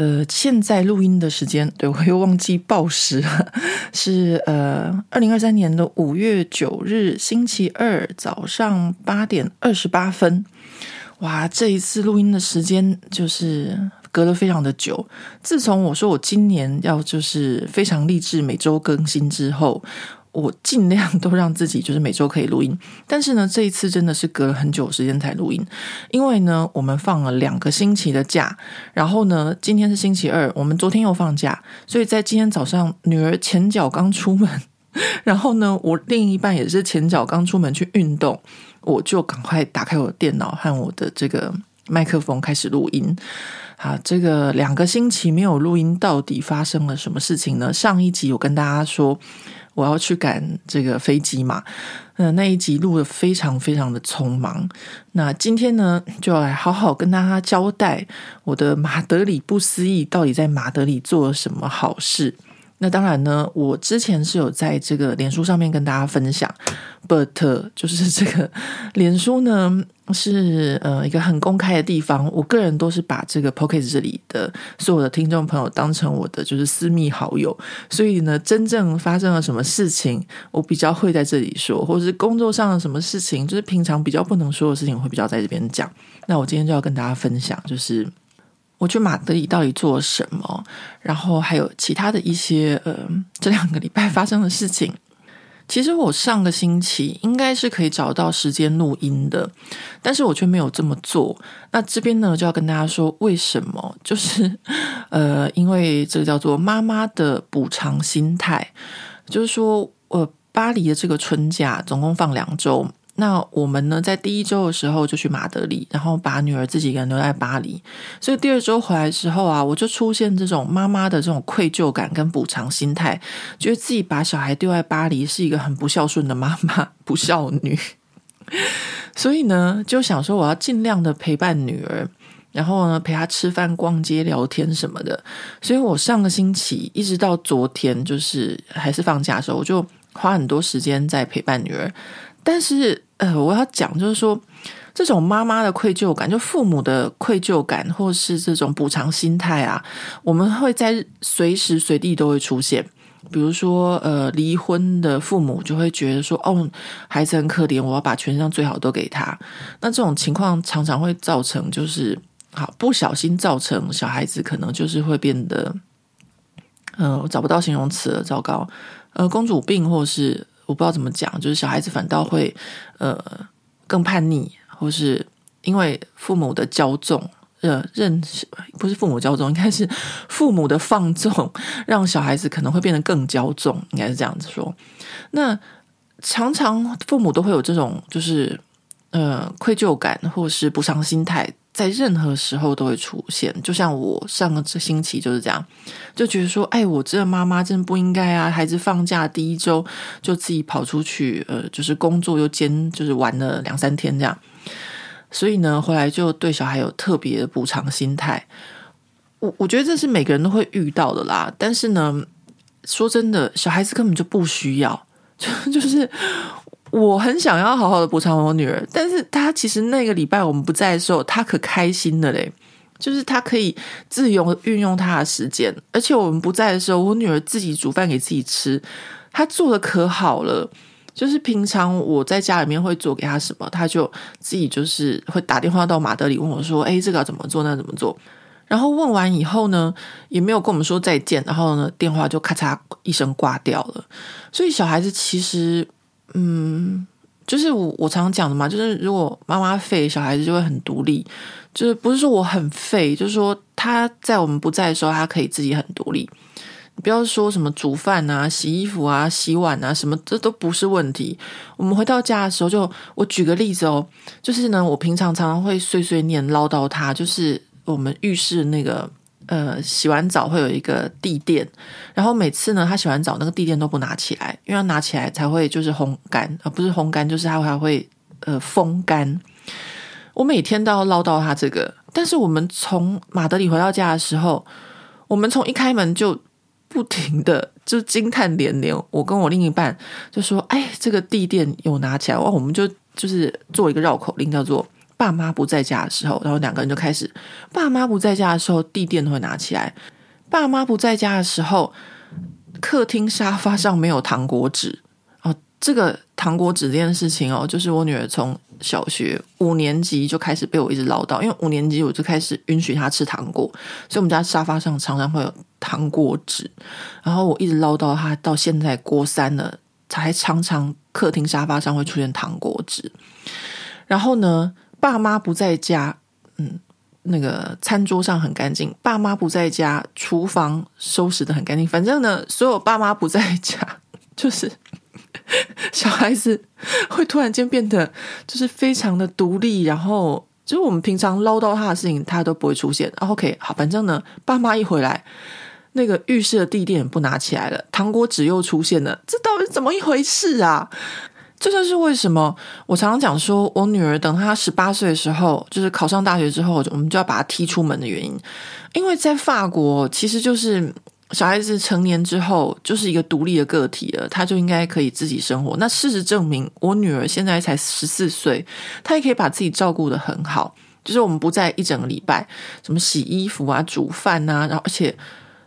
呃，现在录音的时间，对，我又忘记报时了，是呃，二零二三年的五月九日星期二早上八点二十八分。哇，这一次录音的时间就是隔了非常的久。自从我说我今年要就是非常励志每周更新之后。我尽量都让自己就是每周可以录音，但是呢，这一次真的是隔了很久时间才录音，因为呢，我们放了两个星期的假，然后呢，今天是星期二，我们昨天又放假，所以在今天早上，女儿前脚刚出门，然后呢，我另一半也是前脚刚出门去运动，我就赶快打开我的电脑和我的这个麦克风开始录音。啊，这个两个星期没有录音，到底发生了什么事情呢？上一集我跟大家说。我要去赶这个飞机嘛，呃，那一集录的非常非常的匆忙。那今天呢，就要来好好跟大家交代我的马德里不思议到底在马德里做了什么好事。那当然呢，我之前是有在这个脸书上面跟大家分享，but 就是这个脸书呢是呃一个很公开的地方，我个人都是把这个 Pocket 这里的所有的听众朋友当成我的就是私密好友，所以呢，真正发生了什么事情，我比较会在这里说，或者是工作上的什么事情，就是平常比较不能说的事情，我会比较在这边讲。那我今天就要跟大家分享，就是。我去马德里到底做了什么？然后还有其他的一些呃，这两个礼拜发生的事情。其实我上个星期应该是可以找到时间录音的，但是我却没有这么做。那这边呢，就要跟大家说为什么？就是呃，因为这个叫做妈妈的补偿心态，就是说，呃，巴黎的这个春假总共放两周。那我们呢，在第一周的时候就去马德里，然后把女儿自己一个人留在巴黎。所以第二周回来的时候啊，我就出现这种妈妈的这种愧疚感跟补偿心态，觉得自己把小孩丢在巴黎是一个很不孝顺的妈妈，不孝女。所以呢，就想说我要尽量的陪伴女儿，然后呢，陪她吃饭、逛街、聊天什么的。所以我上个星期一直到昨天，就是还是放假的时候，我就花很多时间在陪伴女儿。但是，呃，我要讲就是说，这种妈妈的愧疚感，就父母的愧疚感，或是这种补偿心态啊，我们会在随时随地都会出现。比如说，呃，离婚的父母就会觉得说，哦，孩子很可怜，我要把全世界上最好都给他。那这种情况常常会造成，就是好不小心造成小孩子可能就是会变得，呃，我找不到形容词了，糟糕，呃，公主病，或是。我不知道怎么讲，就是小孩子反倒会呃更叛逆，或是因为父母的骄纵，呃认不是父母骄纵，应该是父母的放纵，让小孩子可能会变得更骄纵，应该是这样子说。那常常父母都会有这种就是呃愧疚感，或是补偿心态。在任何时候都会出现，就像我上个星期就是这样，就觉得说，哎，我这个妈妈真不应该啊！孩子放假第一周就自己跑出去，呃，就是工作又兼，就是玩了两三天这样，所以呢，回来就对小孩有特别的补偿心态。我我觉得这是每个人都会遇到的啦，但是呢，说真的，小孩子根本就不需要，就 就是。我很想要好好的补偿我女儿，但是她其实那个礼拜我们不在的时候，她可开心的嘞，就是她可以自由运用她的时间，而且我们不在的时候，我女儿自己煮饭给自己吃，她做的可好了。就是平常我在家里面会做给她什么，她就自己就是会打电话到马德里问我说：“哎，这个要怎么做？那怎么做？”然后问完以后呢，也没有跟我们说再见，然后呢，电话就咔嚓一声挂掉了。所以小孩子其实。嗯，就是我我常常讲的嘛，就是如果妈妈废，小孩子就会很独立。就是不是说我很废，就是说他在我们不在的时候，他可以自己很独立。你不要说什么煮饭啊、洗衣服啊、洗碗啊，什么这都不是问题。我们回到家的时候，就我举个例子哦，就是呢，我平常常常会碎碎念唠叨他，就是我们浴室那个呃洗完澡会有一个地垫，然后每次呢他洗完澡那个地垫都不拿起来，因为要拿起来才会就是烘干，而不是烘干就是他还会呃风干。我每天都要唠叨他这个，但是我们从马德里回到家的时候，我们从一开门就不停的就惊叹连连。我跟我另一半就说：“哎，这个地垫有拿起来。”哇，我们就就是做一个绕口令，叫做“爸妈不在家的时候”，然后两个人就开始：“爸妈不在家的时候，地垫会拿起来；爸妈不在家的时候，客厅沙发上没有糖果纸。”哦，这个糖果纸这件事情哦，就是我女儿从。小学五年级就开始被我一直唠叨，因为五年级我就开始允许她吃糖果，所以我们家沙发上常常会有糖果纸。然后我一直唠叨她到现在国三了，才常常客厅沙发上会出现糖果纸。然后呢，爸妈不在家，嗯，那个餐桌上很干净；爸妈不在家，厨房收拾得很干净。反正呢，所有爸妈不在家，就是。小孩子会突然间变得就是非常的独立，然后就是我们平常唠叨他的事情，他都不会出现。OK，好，反正呢，爸妈一回来，那个浴室的地垫不拿起来了，糖果纸又出现了，这到底是怎么一回事啊？这就是为什么我常常讲说，我女儿等她十八岁的时候，就是考上大学之后，我们就要把她踢出门的原因，因为在法国其实就是。小孩子成年之后就是一个独立的个体了，他就应该可以自己生活。那事实证明，我女儿现在才十四岁，她也可以把自己照顾的很好。就是我们不在一整个礼拜，什么洗衣服啊、煮饭啊，然后而且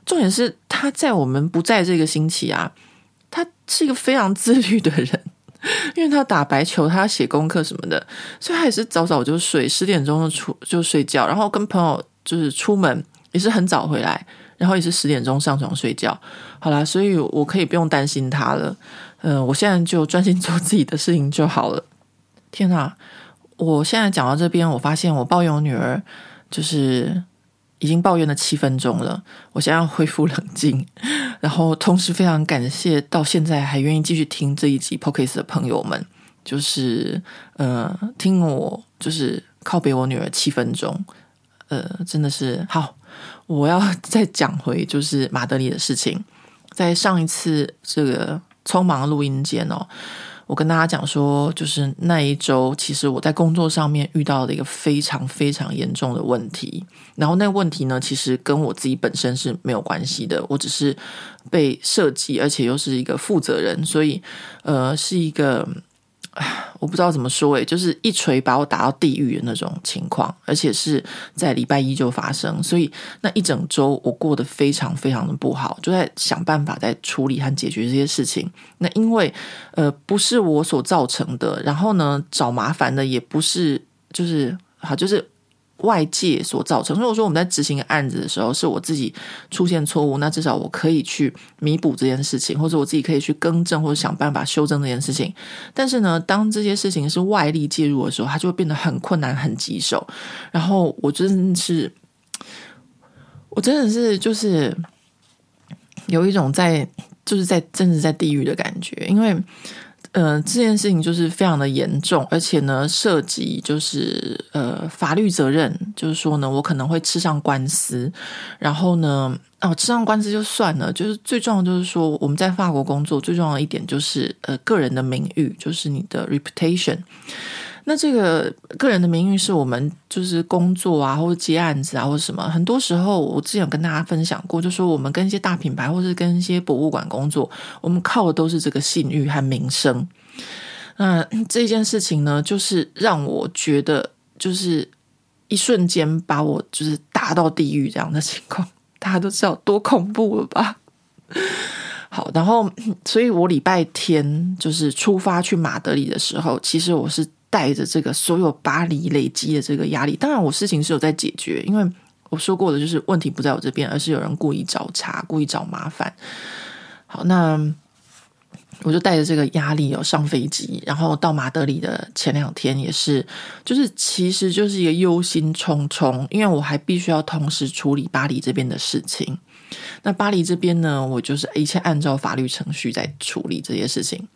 重点是，她在我们不在这个星期啊，她是一个非常自律的人，因为他打白球，他写功课什么的，所以他也是早早就睡，十点钟就出就睡觉，然后跟朋友就是出门也是很早回来。然后也是十点钟上床睡觉，好啦，所以我可以不用担心他了。嗯、我现在就专心做自己的事情就好了。天哪，我现在讲到这边，我发现我抱怨我女儿，就是已经抱怨了七分钟了。我现在要恢复冷静，然后同时非常感谢到现在还愿意继续听这一集 Podcast 的朋友们，就是呃，听我就是靠北我女儿七分钟，呃，真的是好。我要再讲回就是马德里的事情，在上一次这个匆忙录音间哦，我跟大家讲说，就是那一周其实我在工作上面遇到了一个非常非常严重的问题，然后那个问题呢，其实跟我自己本身是没有关系的，我只是被设计，而且又是一个负责人，所以呃是一个。我不知道怎么说诶，就是一锤把我打到地狱的那种情况，而且是在礼拜一就发生，所以那一整周我过得非常非常的不好，就在想办法在处理和解决这些事情。那因为呃不是我所造成的，然后呢找麻烦的也不是，就是好就是。外界所造成，如果说我们在执行案子的时候，是我自己出现错误，那至少我可以去弥补这件事情，或者我自己可以去更正或者想办法修正这件事情。但是呢，当这些事情是外力介入的时候，它就会变得很困难、很棘手。然后我真的是，我真的是就是有一种在就是在真的在地狱的感觉，因为。呃，这件事情就是非常的严重，而且呢，涉及就是呃法律责任，就是说呢，我可能会吃上官司，然后呢，哦，吃上官司就算了，就是最重要就是说，我们在法国工作最重要的一点就是呃个人的名誉，就是你的 reputation。那这个个人的名誉是我们就是工作啊，或者接案子啊，或者什么。很多时候，我之前有跟大家分享过，就说我们跟一些大品牌，或是跟一些博物馆工作，我们靠的都是这个信誉和名声。那 这件事情呢，就是让我觉得，就是一瞬间把我就是打到地狱这样的情况，大家都知道多恐怖了吧？好，然后，所以我礼拜天就是出发去马德里的时候，其实我是。带着这个所有巴黎累积的这个压力，当然我事情是有在解决，因为我说过的就是问题不在我这边，而是有人故意找茬，故意找麻烦。好，那我就带着这个压力有上飞机，然后到马德里的前两天也是，就是其实就是一个忧心忡忡，因为我还必须要同时处理巴黎这边的事情。那巴黎这边呢，我就是一切按照法律程序在处理这些事情，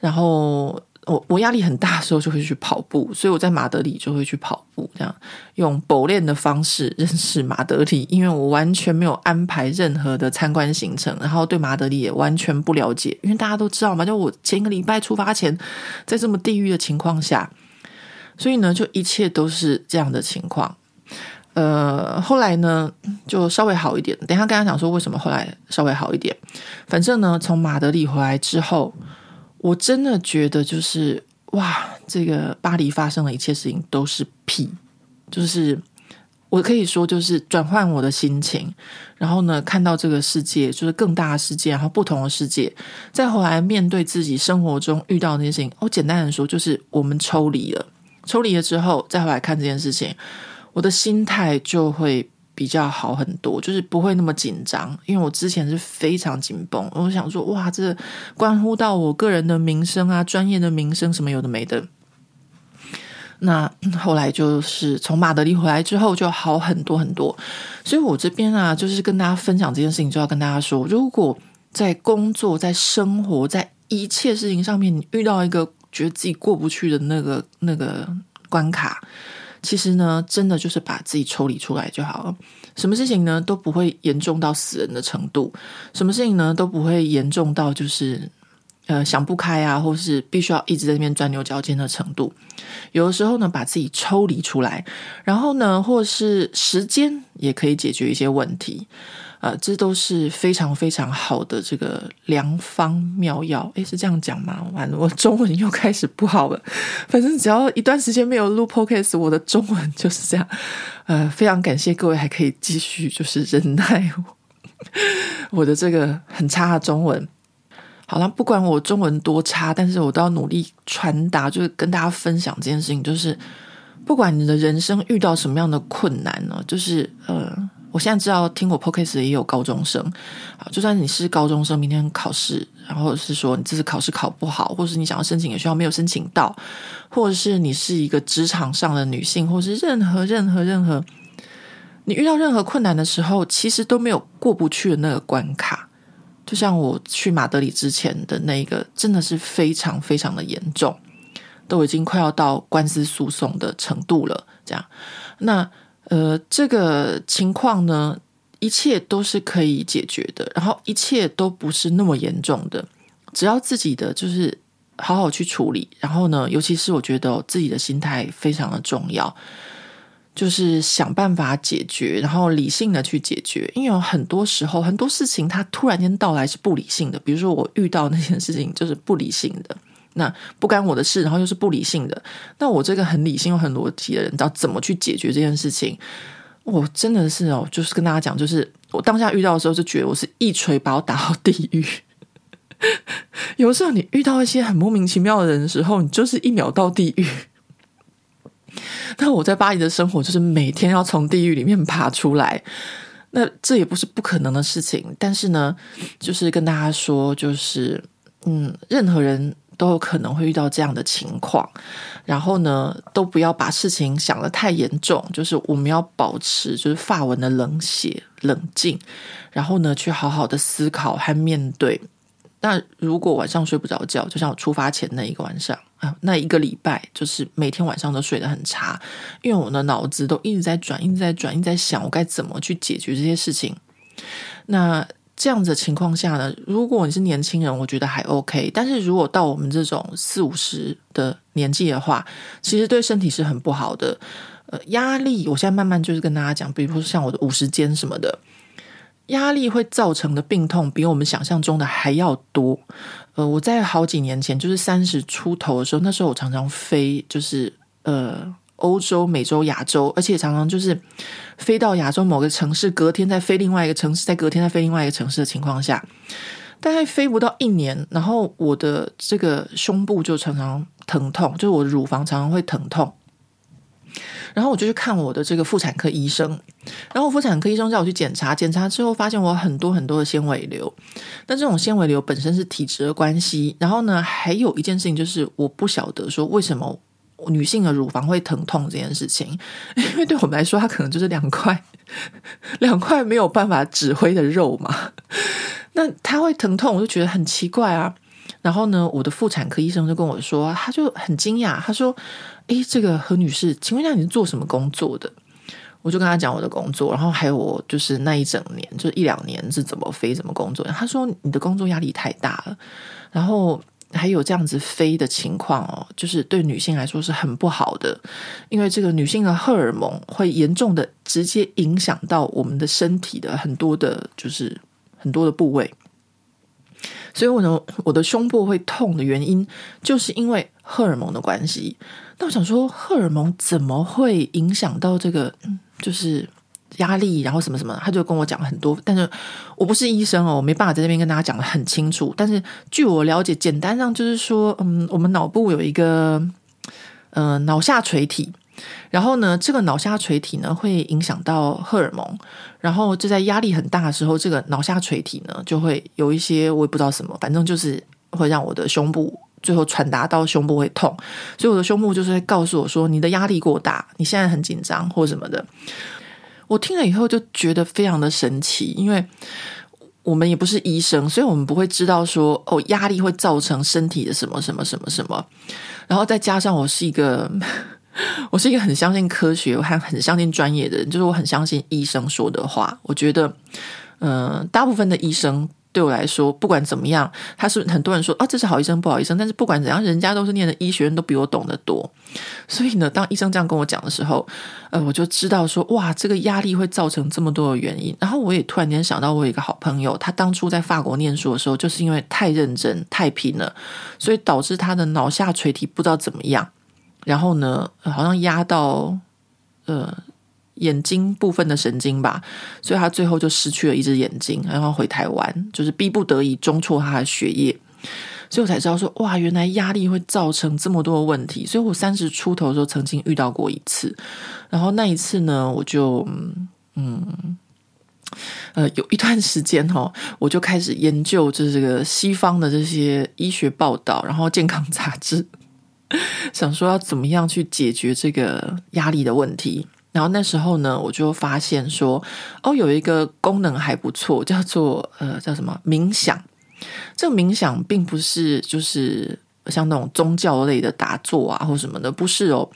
然后。我我压力很大的时候就会去跑步，所以我在马德里就会去跑步，这样用跑练的方式认识马德里，因为我完全没有安排任何的参观行程，然后对马德里也完全不了解，因为大家都知道嘛，就我前一个礼拜出发前，在这么地狱的情况下，所以呢，就一切都是这样的情况。呃，后来呢，就稍微好一点。等下跟他讲说为什么后来稍微好一点。反正呢，从马德里回来之后，我真的觉得就是哇，这个巴黎发生的一切事情都是屁，就是我可以说就是转换我的心情，然后呢，看到这个世界就是更大的世界，然后不同的世界，再后来面对自己生活中遇到的那些事情。我简单的说，就是我们抽离了，抽离了之后，再回来看这件事情。我的心态就会比较好很多，就是不会那么紧张，因为我之前是非常紧绷。我想说，哇，这关乎到我个人的名声啊，专业的名声什么有的没的。那 后来就是从马德里回来之后，就好很多很多。所以我这边啊，就是跟大家分享这件事情，就要跟大家说，如果在工作、在生活、在一切事情上面，你遇到一个觉得自己过不去的那个那个关卡。其实呢，真的就是把自己抽离出来就好了。什么事情呢，都不会严重到死人的程度。什么事情呢，都不会严重到就是呃想不开啊，或是必须要一直在那边钻牛角尖的程度。有的时候呢，把自己抽离出来，然后呢，或是时间也可以解决一些问题。呃，这都是非常非常好的这个良方妙药。诶，是这样讲吗？完了，我中文又开始不好了。反正只要一段时间没有录 Podcast，我的中文就是这样。呃，非常感谢各位还可以继续就是忍耐我，我的这个很差的中文。好了，不管我中文多差，但是我都要努力传达，就是跟大家分享这件事情。就是不管你的人生遇到什么样的困难呢，就是呃。我现在知道听我 podcast 也有高中生，啊，就算你是高中生，明天考试，然后是说你这次考试考不好，或者是你想要申请的学校没有申请到，或者是你是一个职场上的女性，或是任何任何任何，你遇到任何困难的时候，其实都没有过不去的那个关卡。就像我去马德里之前的那一个，真的是非常非常的严重，都已经快要到官司诉讼的程度了。这样，那。呃，这个情况呢，一切都是可以解决的，然后一切都不是那么严重的，只要自己的就是好好去处理，然后呢，尤其是我觉得自己的心态非常的重要，就是想办法解决，然后理性的去解决，因为有很多时候很多事情它突然间到来是不理性的，比如说我遇到那件事情就是不理性的。那不干我的事，然后又是不理性的。那我这个很理性又很逻辑的人，知道怎么去解决这件事情？我真的是哦，就是跟大家讲，就是我当下遇到的时候，就觉得我是一锤把我打到地狱。有时候你遇到一些很莫名其妙的人的时候，你就是一秒到地狱。那我在巴黎的生活，就是每天要从地狱里面爬出来。那这也不是不可能的事情，但是呢，就是跟大家说，就是嗯，任何人。都有可能会遇到这样的情况，然后呢，都不要把事情想得太严重，就是我们要保持就是发文的冷血冷静，然后呢，去好好的思考和面对。那如果晚上睡不着觉，就像我出发前那一个晚上啊，那一个礼拜，就是每天晚上都睡得很差，因为我的脑子都一直在转，一直在转，一直在想我该怎么去解决这些事情。那。这样子的情况下呢，如果你是年轻人，我觉得还 OK。但是如果到我们这种四五十的年纪的话，其实对身体是很不好的。呃，压力，我现在慢慢就是跟大家讲，比如说像我的五十肩什么的，压力会造成的病痛比我们想象中的还要多。呃，我在好几年前，就是三十出头的时候，那时候我常常飞，就是呃。欧洲、美洲、亚洲，而且常常就是飞到亚洲某个城市，隔天再飞另外一个城市，再隔天再飞另外一个城市的情况下，大概飞不到一年，然后我的这个胸部就常常疼痛，就是我乳房常常会疼痛，然后我就去看我的这个妇产科医生，然后妇产科医生叫我去检查，检查之后发现我很多很多的纤维瘤，但这种纤维瘤本身是体质的关系，然后呢，还有一件事情就是我不晓得说为什么。女性的乳房会疼痛这件事情，因为对我们来说，它可能就是两块 两块没有办法指挥的肉嘛。那它会疼痛，我就觉得很奇怪啊。然后呢，我的妇产科医生就跟我说，他就很惊讶，他说：“诶，这个何女士，请问一下你是做什么工作的？”我就跟他讲我的工作，然后还有我就是那一整年，就一两年是怎么飞怎么工作。他说：“你的工作压力太大了，然后还有这样子飞的情况哦，就是对女性来说是很不好的，因为这个女性的荷尔蒙会严重的直接影响到我们的身体的很多的，就是很多的部位。所以我呢，我的胸部会痛的原因，就是因为荷尔蒙的关系。那我想说，荷尔蒙怎么会影响到这个？”就是压力，然后什么什么，他就跟我讲了很多，但是我不是医生哦，我没办法在这边跟大家讲得很清楚。但是据我了解，简单上就是说，嗯，我们脑部有一个呃脑下垂体，然后呢，这个脑下垂体呢会影响到荷尔蒙，然后就在压力很大的时候，这个脑下垂体呢就会有一些我也不知道什么，反正就是会让我的胸部。最后传达到胸部会痛，所以我的胸部就是会告诉我说，你的压力过大，你现在很紧张或什么的。我听了以后就觉得非常的神奇，因为我们也不是医生，所以我们不会知道说哦，压力会造成身体的什么什么什么什么。然后再加上我是一个，我是一个很相信科学，我还很相信专业的人，就是我很相信医生说的话。我觉得，嗯、大部分的医生。对我来说，不管怎么样，他是很多人说啊，这是好医生，不好医生。但是不管怎样，人家都是念的医学院，都比我懂得多。所以呢，当医生这样跟我讲的时候，呃，我就知道说，哇，这个压力会造成这么多的原因。然后我也突然间想到，我有一个好朋友，他当初在法国念书的时候，就是因为太认真、太拼了，所以导致他的脑下垂体不知道怎么样，然后呢，好像压到呃。眼睛部分的神经吧，所以他最后就失去了一只眼睛，然后回台湾，就是逼不得已中辍他的学业，所以我才知道说，哇，原来压力会造成这么多的问题。所以我三十出头的时候曾经遇到过一次，然后那一次呢，我就嗯呃有一段时间哦，我就开始研究就是这个西方的这些医学报道，然后健康杂志，想说要怎么样去解决这个压力的问题。然后那时候呢，我就发现说，哦，有一个功能还不错，叫做呃，叫什么冥想。这个冥想并不是就是。像那种宗教类的打坐啊，或什么的，不是哦。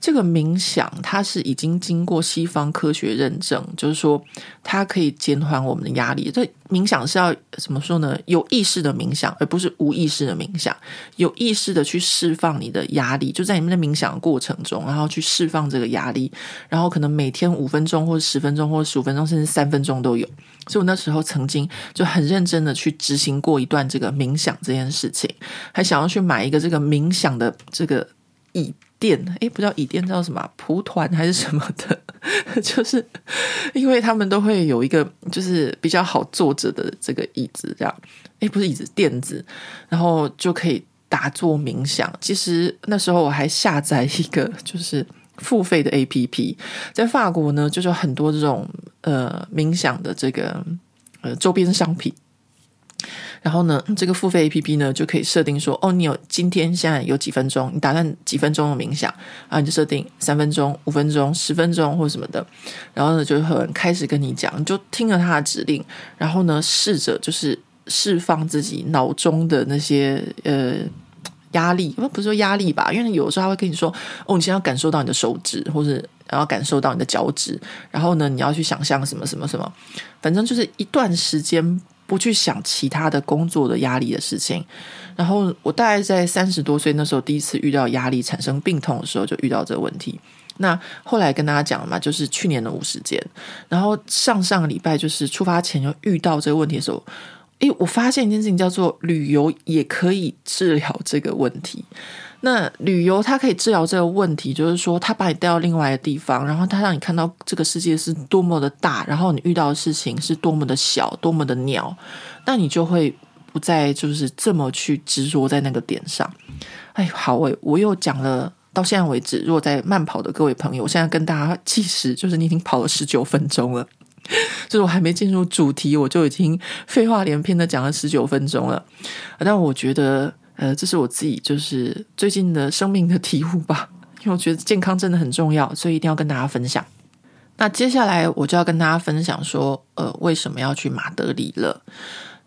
这个冥想它是已经经过西方科学认证，就是说它可以减缓我们的压力。这冥想是要怎么说呢？有意识的冥想，而不是无意识的冥想。有意识的去释放你的压力，就在你们的冥想的过程中，然后去释放这个压力，然后可能每天五分钟，或者十分钟，或者十五分钟，甚至三分钟都有。所以我那时候曾经就很认真的去执行过一段这个冥想这件事情，还想要去买一个这个冥想的这个椅垫，诶，不叫椅垫，叫什么蒲团还是什么的？就是因为他们都会有一个就是比较好坐着的这个椅子，这样，诶，不是椅子，垫子，然后就可以打坐冥想。其实那时候我还下载一个就是。付费的 APP 在法国呢，就是很多这种呃冥想的这个呃周边商品。然后呢，这个付费 APP 呢就可以设定说，哦，你有今天现在有几分钟，你打算几分钟的冥想啊？你就设定三分钟、五分钟、十分钟或什么的。然后呢，就很开始跟你讲，你就听了他的指令，然后呢，试着就是释放自己脑中的那些呃。压力，不不是说压力吧，因为有时候他会跟你说，哦，你现在要感受到你的手指，或者然后感受到你的脚趾，然后呢，你要去想象什么什么什么，反正就是一段时间不去想其他的工作的压力的事情。然后我大概在三十多岁那时候，第一次遇到压力产生病痛的时候，就遇到这个问题。那后来跟大家讲了嘛，就是去年的五十肩，然后上上个礼拜就是出发前又遇到这个问题的时候。诶，我发现一件事情叫做旅游也可以治疗这个问题。那旅游它可以治疗这个问题，就是说它把你带到另外的地方，然后它让你看到这个世界是多么的大，然后你遇到的事情是多么的小，多么的鸟，那你就会不再就是这么去执着在那个点上。哎，好，我我又讲了到现在为止，如果在慢跑的各位朋友，我现在跟大家计时，就是你已经跑了十九分钟了。就是我还没进入主题，我就已经废话连篇的讲了十九分钟了。但我觉得，呃，这是我自己就是最近的生命的体悟吧。因为我觉得健康真的很重要，所以一定要跟大家分享。那接下来我就要跟大家分享说，呃，为什么要去马德里了？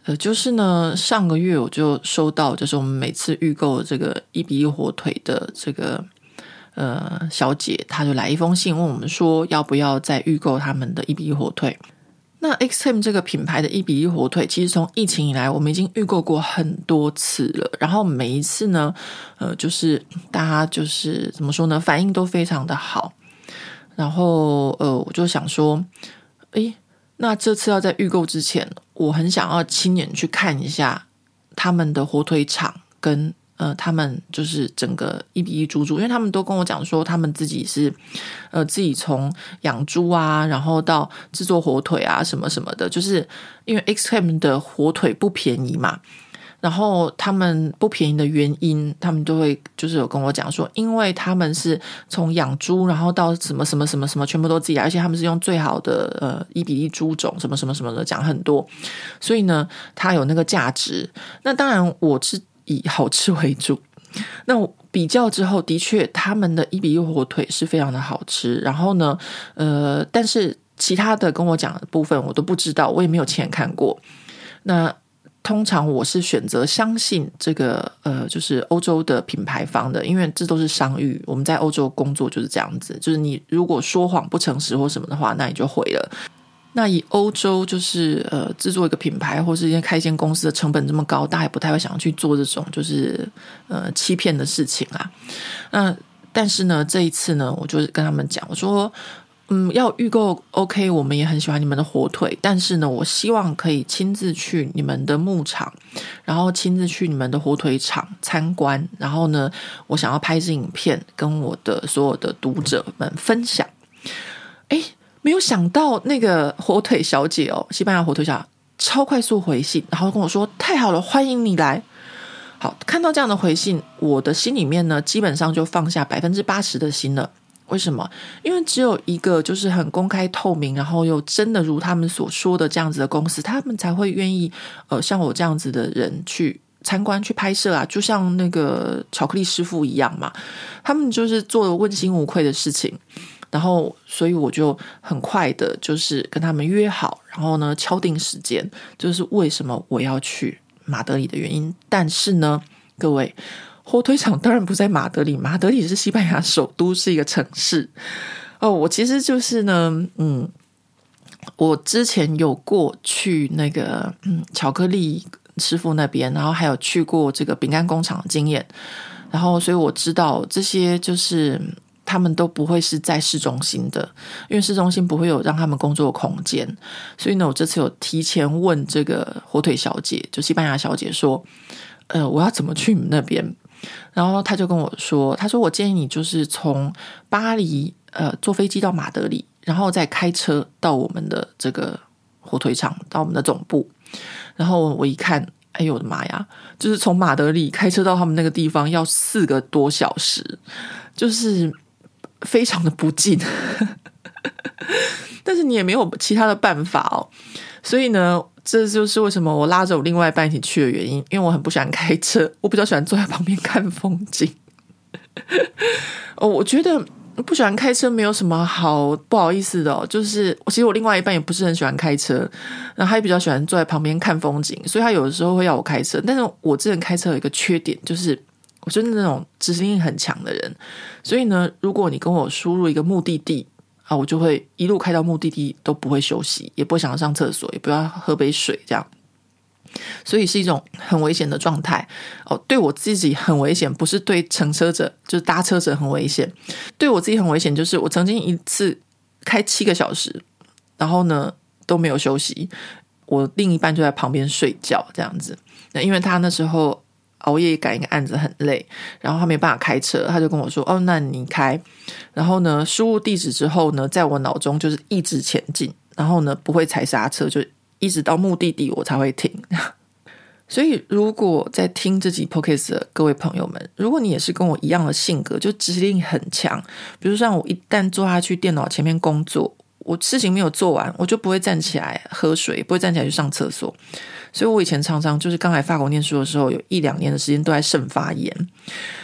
呃，就是呢，上个月我就收到，就是我们每次预购这个一比一火腿的这个呃小姐，她就来一封信问我们说，要不要再预购他们的一比一火腿。那 XM 这个品牌的一比一火腿，其实从疫情以来，我们已经预购过很多次了。然后每一次呢，呃，就是大家就是怎么说呢，反应都非常的好。然后呃，我就想说，诶，那这次要在预购之前，我很想要亲眼去看一下他们的火腿厂跟。呃，他们就是整个一比一猪猪，因为他们都跟我讲说，他们自己是呃自己从养猪啊，然后到制作火腿啊什么什么的，就是因为 XM 的火腿不便宜嘛，然后他们不便宜的原因，他们都会就是有跟我讲说，因为他们是从养猪，然后到什么什么什么什么，全部都自己，而且他们是用最好的呃一比一猪种，什么什么什么的讲很多，所以呢，它有那个价值。那当然，我是。以好吃为主，那比较之后，的确他们的一比一火腿是非常的好吃。然后呢，呃，但是其他的跟我讲的部分我都不知道，我也没有亲眼看过。那通常我是选择相信这个呃，就是欧洲的品牌方的，因为这都是商誉。我们在欧洲工作就是这样子，就是你如果说谎不诚实或什么的话，那你就毁了。那以欧洲就是呃制作一个品牌或是一开一间公司的成本这么高，大家也不太会想要去做这种就是呃欺骗的事情啊。那但是呢，这一次呢，我就是跟他们讲，我说嗯，要预购 OK，我们也很喜欢你们的火腿，但是呢，我希望可以亲自去你们的牧场，然后亲自去你们的火腿厂参观，然后呢，我想要拍支影片跟我的所有的读者们分享。没有想到那个火腿小姐哦，西班牙火腿小姐超快速回信，然后跟我说：“太好了，欢迎你来。”好，看到这样的回信，我的心里面呢，基本上就放下百分之八十的心了。为什么？因为只有一个就是很公开透明，然后又真的如他们所说的这样子的公司，他们才会愿意呃像我这样子的人去参观、去拍摄啊，就像那个巧克力师傅一样嘛，他们就是做了问心无愧的事情。然后，所以我就很快的，就是跟他们约好，然后呢，敲定时间，就是为什么我要去马德里的原因。但是呢，各位，火腿厂当然不在马德里，马德里是西班牙首都，是一个城市。哦，我其实就是呢，嗯，我之前有过去那个嗯巧克力师傅那边，然后还有去过这个饼干工厂的经验，然后所以我知道这些就是。他们都不会是在市中心的，因为市中心不会有让他们工作的空间。所以呢，我这次有提前问这个火腿小姐，就西班牙小姐说：“呃，我要怎么去你们那边？”然后他就跟我说：“他说我建议你就是从巴黎呃坐飞机到马德里，然后再开车到我们的这个火腿厂，到我们的总部。”然后我一看，哎呦我的妈呀！就是从马德里开车到他们那个地方要四个多小时，就是。非常的不近，但是你也没有其他的办法哦，所以呢，这就是为什么我拉着我另外一半一起去的原因，因为我很不喜欢开车，我比较喜欢坐在旁边看风景。哦，我觉得不喜欢开车没有什么好不好意思的哦，就是其实我另外一半也不是很喜欢开车，然后他也比较喜欢坐在旁边看风景，所以他有的时候会要我开车，但是我这人开车有一个缺点就是。我是那种执行力很强的人，所以呢，如果你跟我输入一个目的地啊，我就会一路开到目的地都不会休息，也不想要上厕所，也不要喝杯水这样，所以是一种很危险的状态哦。对我自己很危险，不是对乘车者，就是搭车者很危险。对我自己很危险，就是我曾经一次开七个小时，然后呢都没有休息，我另一半就在旁边睡觉这样子。那因为他那时候。熬夜赶一个案子很累，然后他没办法开车，他就跟我说：“哦，那你开。”然后呢，输入地址之后呢，在我脑中就是一直前进，然后呢不会踩刹车，就一直到目的地我才会停。所以，如果在听这集 Podcast 的各位朋友们，如果你也是跟我一样的性格，就执行力很强，比如像我一旦坐下去电脑前面工作，我事情没有做完，我就不会站起来喝水，不会站起来去上厕所。所以，我以前常常就是刚来法国念书的时候，有一两年的时间都在肾发炎。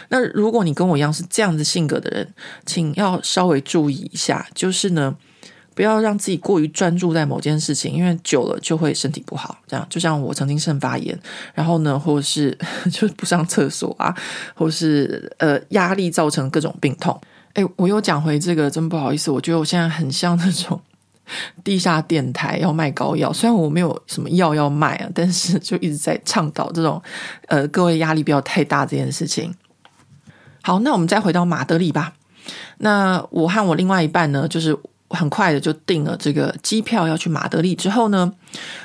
那如果你跟我一样是这样子性格的人，请要稍微注意一下，就是呢，不要让自己过于专注在某件事情，因为久了就会身体不好。这样，就像我曾经肾发炎，然后呢，或是 就是不上厕所啊，或是呃压力造成各种病痛。哎，我又讲回这个，真不好意思，我觉得我现在很像那种 地下电台要卖膏药，虽然我没有什么药要卖啊，但是就一直在倡导这种呃各位压力不要太大这件事情。好，那我们再回到马德里吧。那我和我另外一半呢，就是很快的就订了这个机票要去马德里。之后呢，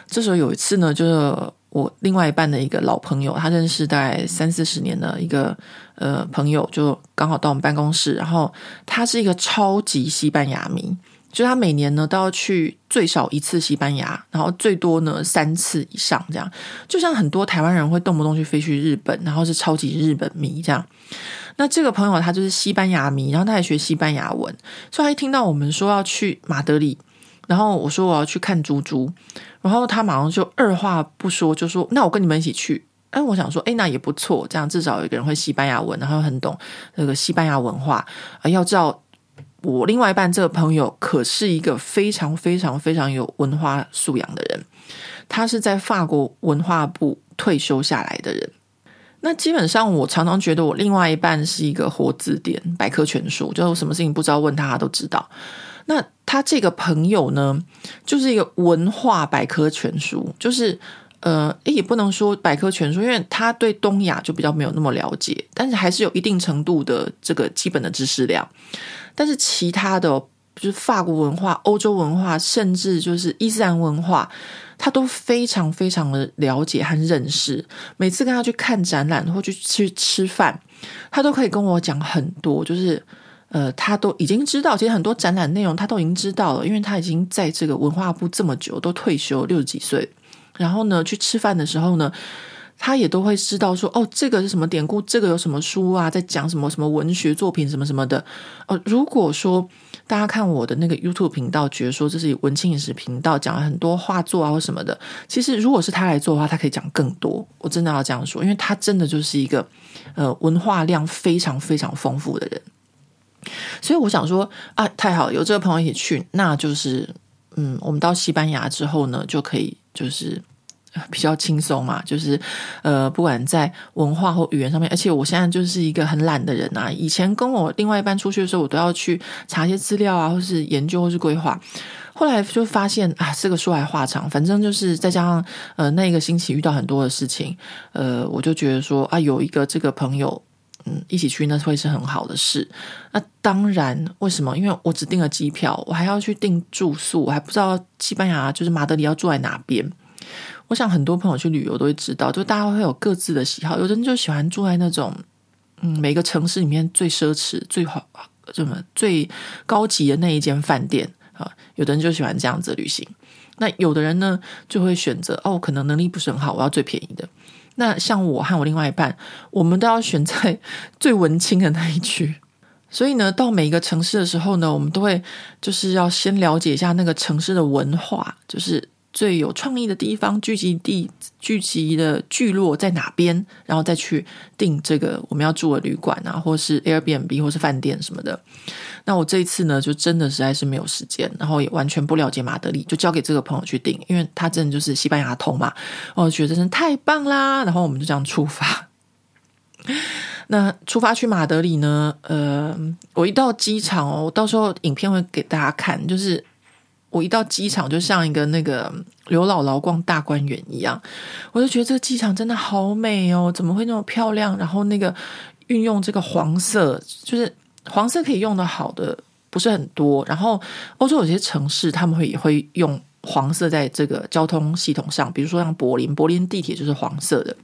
这时候有一次呢，就是我另外一半的一个老朋友，他认识大概三四十年的一个呃朋友，就刚好到我们办公室。然后他是一个超级西班牙迷。就他每年呢都要去最少一次西班牙，然后最多呢三次以上这样。就像很多台湾人会动不动去飞去日本，然后是超级日本迷这样。那这个朋友他就是西班牙迷，然后他还学西班牙文，所以他一听到我们说要去马德里，然后我说我要去看猪猪，然后他马上就二话不说就说：“那我跟你们一起去。”哎，我想说，哎，那也不错，这样至少有一个人会西班牙文，然后很懂那个西班牙文化。啊，要知道。我另外一半这个朋友可是一个非常非常非常有文化素养的人，他是在法国文化部退休下来的人。那基本上，我常常觉得我另外一半是一个活字典、百科全书，就什么事情不知道问他，他都知道。那他这个朋友呢，就是一个文化百科全书，就是呃，也不能说百科全书，因为他对东亚就比较没有那么了解，但是还是有一定程度的这个基本的知识量。但是其他的，就是法国文化、欧洲文化，甚至就是伊斯兰文化，他都非常非常的了解和认识。每次跟他去看展览或去去吃饭，他都可以跟我讲很多，就是呃，他都已经知道，其实很多展览内容他都已经知道了，因为他已经在这个文化部这么久，都退休六十几岁。然后呢，去吃饭的时候呢。他也都会知道说哦，这个是什么典故，这个有什么书啊，在讲什么什么文学作品什么什么的。哦，如果说大家看我的那个 YouTube 频道，觉得说这是文青饮食频道，讲了很多画作啊或什么的，其实如果是他来做的话，他可以讲更多。我真的要这样说，因为他真的就是一个呃文化量非常非常丰富的人。所以我想说啊，太好了，有这个朋友一起去，那就是嗯，我们到西班牙之后呢，就可以就是。比较轻松嘛，就是呃，不管在文化或语言上面，而且我现在就是一个很懒的人啊。以前跟我另外一半出去的时候，我都要去查一些资料啊，或是研究，或是规划。后来就发现啊，这个说来话长，反正就是再加上呃，那一个星期遇到很多的事情，呃，我就觉得说啊，有一个这个朋友，嗯，一起去那会是很好的事。那当然，为什么？因为我只订了机票，我还要去订住宿，我还不知道西班牙就是马德里要住在哪边。我想很多朋友去旅游都会知道，就大家会有各自的喜好。有的人就喜欢住在那种，嗯，每个城市里面最奢侈、最好、什么最高级的那一间饭店啊。有的人就喜欢这样子旅行。那有的人呢，就会选择哦，可能能力不是很好，我要最便宜的。那像我和我另外一半，我们都要选在 最文青的那一区。所以呢，到每一个城市的时候呢，我们都会就是要先了解一下那个城市的文化，就是。最有创意的地方，聚集地、聚集的聚落在哪边？然后再去订这个我们要住的旅馆啊，或是 Airbnb，或是饭店什么的。那我这一次呢，就真的实在是没有时间，然后也完全不了解马德里，就交给这个朋友去订，因为他真的就是西班牙通嘛。我觉得真的太棒啦！然后我们就这样出发。那出发去马德里呢？呃，我一到机场哦，我到时候影片会给大家看，就是。我一到机场，就像一个那个刘姥姥逛大观园一样，我就觉得这个机场真的好美哦，怎么会那么漂亮？然后那个运用这个黄色，就是黄色可以用的好的不是很多。然后欧洲有些城市他们会也会用黄色在这个交通系统上，比如说像柏林，柏林地铁就是黄色的。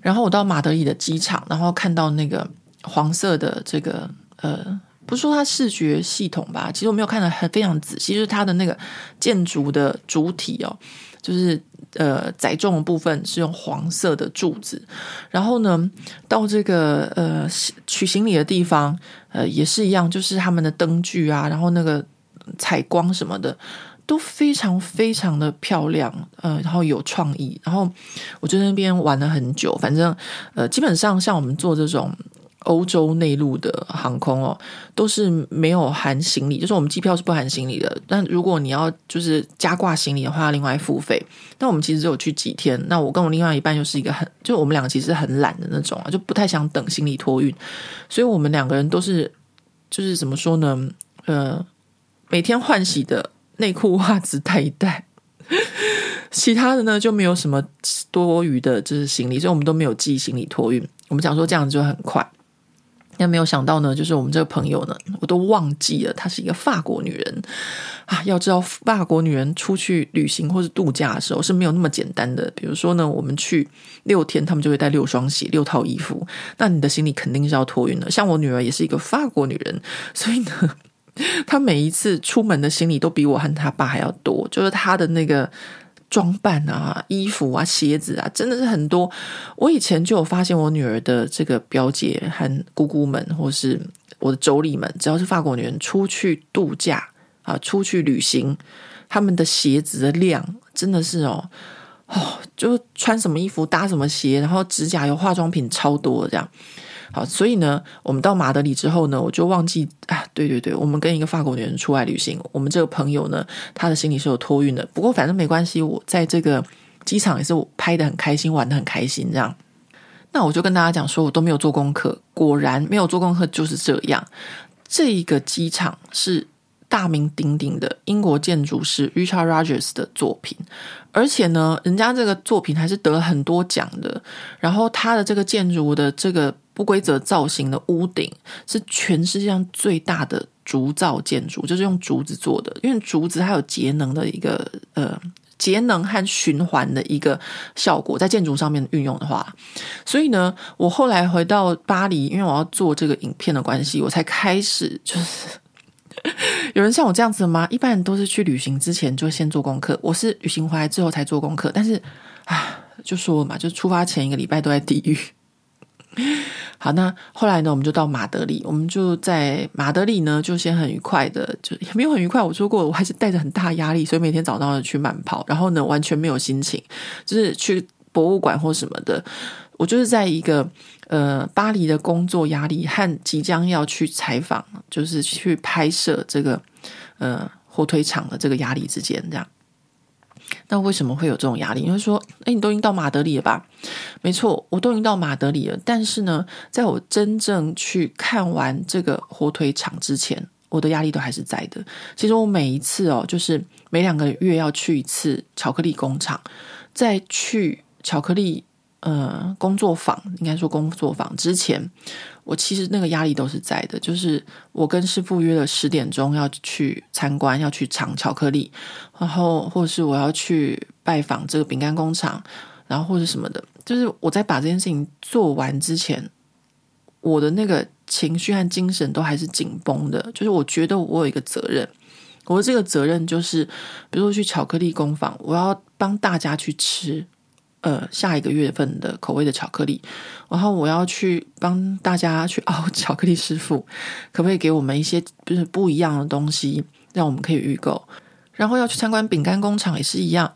然后我到马德里的机场，然后看到那个黄色的这个呃。不是说它视觉系统吧，其实我没有看得很非常仔细，就是它的那个建筑的主体哦，就是呃载重的部分是用黄色的柱子，然后呢到这个呃取行李的地方，呃也是一样，就是他们的灯具啊，然后那个采光什么的都非常非常的漂亮，呃，然后有创意，然后我在那边玩了很久，反正呃基本上像我们做这种。欧洲内陆的航空哦，都是没有含行李，就是我们机票是不含行李的。但如果你要就是加挂行李的话，另外付费。那我们其实只有去几天。那我跟我另外一半又是一个很，就我们两个其实很懒的那种啊，就不太想等行李托运，所以我们两个人都是就是怎么说呢？呃，每天换洗的内裤袜子带一带，其他的呢就没有什么多余的就是行李，所以我们都没有寄行李托运。我们想说这样子就很快。但没有想到呢，就是我们这个朋友呢，我都忘记了，她是一个法国女人啊。要知道，法国女人出去旅行或是度假的时候是没有那么简单的。比如说呢，我们去六天，他们就会带六双鞋、六套衣服，那你的行李肯定是要托运的。像我女儿也是一个法国女人，所以呢，她每一次出门的行李都比我和她爸还要多，就是她的那个。装扮啊，衣服啊，鞋子啊，真的是很多。我以前就有发现，我女儿的这个表姐和姑姑们，或是我的妯娌们，只要是法国女人出去度假啊，出去旅行，他们的鞋子的量真的是哦哦，就穿什么衣服搭什么鞋，然后指甲油、化妆品超多这样。好，所以呢，我们到马德里之后呢，我就忘记啊，对对对，我们跟一个法国女人出来旅行，我们这个朋友呢，他的行李是有托运的，不过反正没关系，我在这个机场也是拍的很开心，玩的很开心这样。那我就跟大家讲说，我都没有做功课，果然没有做功课就是这样。这一个机场是大名鼎鼎的英国建筑师 Richard Rogers 的作品，而且呢，人家这个作品还是得了很多奖的。然后他的这个建筑的这个。不规则造型的屋顶是全世界上最大的竹造建筑，就是用竹子做的。因为竹子它有节能的一个呃节能和循环的一个效果，在建筑上面运用的话，所以呢，我后来回到巴黎，因为我要做这个影片的关系，我才开始就是 有人像我这样子吗？一般人都是去旅行之前就先做功课，我是旅行回来之后才做功课。但是啊，就说了嘛，就出发前一个礼拜都在地狱。好，那后来呢，我们就到马德里，我们就在马德里呢，就先很愉快的，就也没有很愉快。我说过，我还是带着很大压力，所以每天早上去慢跑，然后呢，完全没有心情，就是去博物馆或什么的。我就是在一个呃巴黎的工作压力和即将要去采访，就是去拍摄这个呃火腿厂的这个压力之间，这样。那为什么会有这种压力？因为说，哎，你都已经到马德里了吧？没错，我都已经到马德里了。但是呢，在我真正去看完这个火腿肠之前，我的压力都还是在的。其实我每一次哦，就是每两个月要去一次巧克力工厂，再去巧克力。呃，工作坊应该说工作坊之前，我其实那个压力都是在的。就是我跟师傅约了十点钟要去参观，要去尝巧克力，然后或者是我要去拜访这个饼干工厂，然后或者什么的。就是我在把这件事情做完之前，我的那个情绪和精神都还是紧绷的。就是我觉得我有一个责任，我的这个责任就是，比如说去巧克力工坊，我要帮大家去吃。呃，下一个月份的口味的巧克力，然后我要去帮大家去熬巧克力师傅，可不可以给我们一些就是不一样的东西，让我们可以预购？然后要去参观饼干工厂也是一样，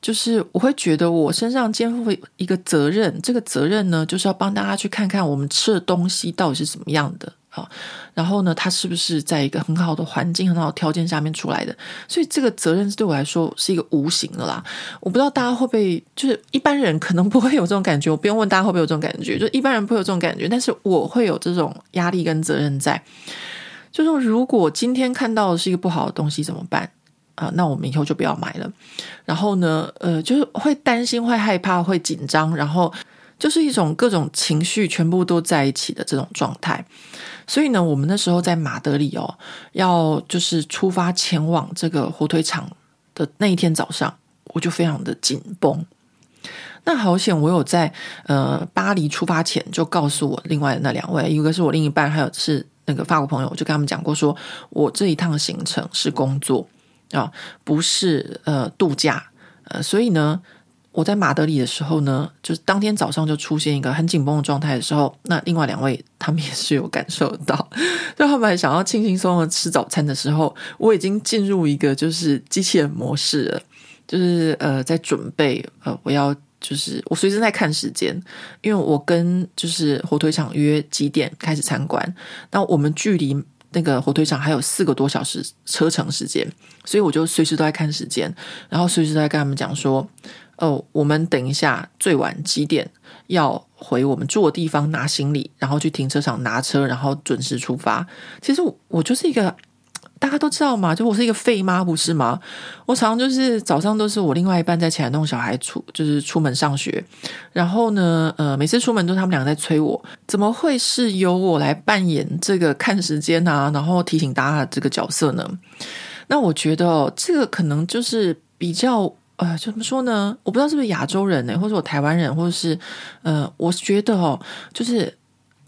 就是我会觉得我身上肩负一个责任，这个责任呢，就是要帮大家去看看我们吃的东西到底是怎么样的。好，然后呢，他是不是在一个很好的环境、很好的条件下面出来的？所以这个责任对我来说是一个无形的啦。我不知道大家会不会，就是一般人可能不会有这种感觉。我不用问大家会不会有这种感觉，就一般人不会有这种感觉，但是我会有这种压力跟责任在。就是说，如果今天看到的是一个不好的东西怎么办啊？那我们以后就不要买了。然后呢，呃，就是会担心、会害怕、会紧张，然后。就是一种各种情绪全部都在一起的这种状态，所以呢，我们那时候在马德里哦，要就是出发前往这个火腿厂的那一天早上，我就非常的紧绷。那好险，我有在呃巴黎出发前就告诉我另外的那两位，一个是我另一半，还有是那个法国朋友，我就跟他们讲过说，说我这一趟行程是工作啊，不是呃度假，呃，所以呢。我在马德里的时候呢，就是当天早上就出现一个很紧绷的状态的时候，那另外两位他们也是有感受到，就他们还想要轻轻松松吃早餐的时候，我已经进入一个就是机器人模式了，就是呃在准备呃我要就是我随时在看时间，因为我跟就是火腿厂约几点开始参观，那我们距离那个火腿场还有四个多小时车程时间，所以我就随时都在看时间，然后随时都在跟他们讲说，哦，我们等一下最晚几点要回我们住的地方拿行李，然后去停车场拿车，然后准时出发。其实我，就是一个。大家都知道嘛，就我是一个废妈，不是吗？我常常就是早上都是我另外一半在起来弄小孩出，就是出门上学。然后呢，呃，每次出门都是他们两个在催我，怎么会是由我来扮演这个看时间啊，然后提醒大家的这个角色呢？那我觉得哦，这个可能就是比较呃，怎么说呢？我不知道是不是亚洲人呢，或者我台湾人，或者是呃，我觉得哦，就是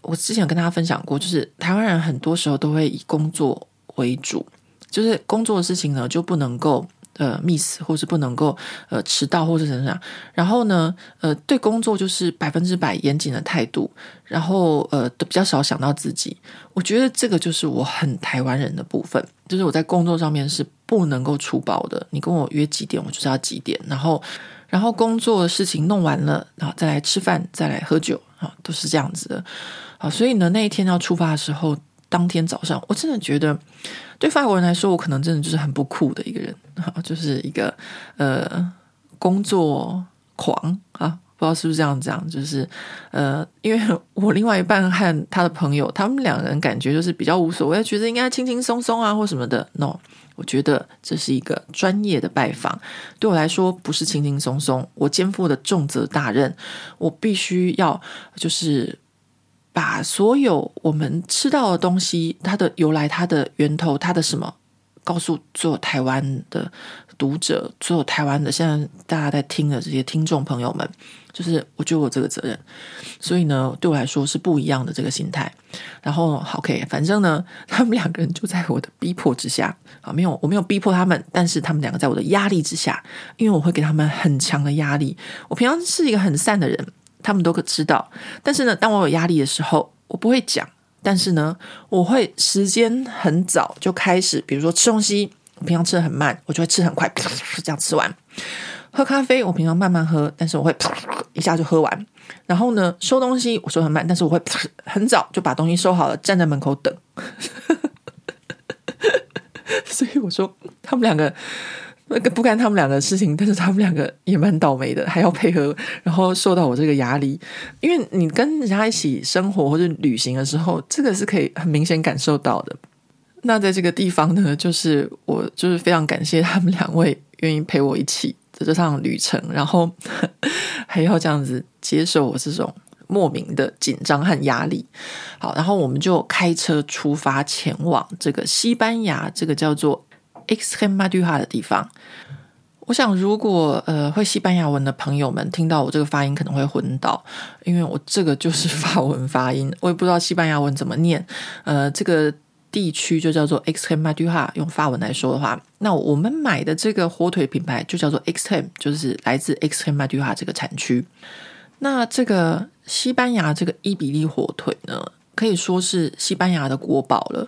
我之前跟大家分享过，就是台湾人很多时候都会以工作。为主，就是工作的事情呢，就不能够呃 miss，或是不能够呃迟到，或是怎样。然后呢，呃，对工作就是百分之百严谨的态度，然后呃，都比较少想到自己。我觉得这个就是我很台湾人的部分，就是我在工作上面是不能够出包的。你跟我约几点，我就是要几点。然后，然后工作的事情弄完了，然后再来吃饭，再来喝酒啊，都是这样子的。好，所以呢，那一天要出发的时候。当天早上，我真的觉得，对法国人来说，我可能真的就是很不酷的一个人啊，就是一个呃工作狂啊，不知道是不是这样讲，就是呃，因为我另外一半和他的朋友，他们两个人感觉就是比较无所谓，觉得应该轻轻松松啊或什么的。No，我觉得这是一个专业的拜访，对我来说不是轻轻松松，我肩负的重责大任，我必须要就是。把所有我们吃到的东西，它的由来、它的源头、它的什么，告诉所有台湾的读者，所有台湾的现在大家在听的这些听众朋友们，就是我觉得我这个责任，所以呢，对我来说是不一样的这个心态。然后，OK，反正呢，他们两个人就在我的逼迫之下啊，没有，我没有逼迫他们，但是他们两个在我的压力之下，因为我会给他们很强的压力。我平常是一个很散的人。他们都可知道，但是呢，当我有压力的时候，我不会讲。但是呢，我会时间很早就开始，比如说吃东西，我平常吃的很慢，我就会吃很快，这样吃完。喝咖啡，我平常慢慢喝，但是我会 一下就喝完。然后呢，收东西，我收很慢，但是我会 很早就把东西收好了，站在门口等。所以我说，他们两个。那个不干他们两个的事情，但是他们两个也蛮倒霉的，还要配合，然后受到我这个压力。因为你跟人家一起生活或者旅行的时候，这个是可以很明显感受到的。那在这个地方呢，就是我就是非常感谢他们两位愿意陪我一起这趟旅程，然后 还要这样子接受我这种莫名的紧张和压力。好，然后我们就开车出发前往这个西班牙，这个叫做。Extremadura 的地方，我想如果呃会西班牙文的朋友们听到我这个发音可能会昏倒，因为我这个就是法文发音，我也不知道西班牙文怎么念。呃，这个地区就叫做 Extremadura，用法文来说的话，那我们买的这个火腿品牌就叫做 Extrem，就是来自 Extremadura 这个产区。那这个西班牙这个伊比利火腿呢，可以说是西班牙的国宝了。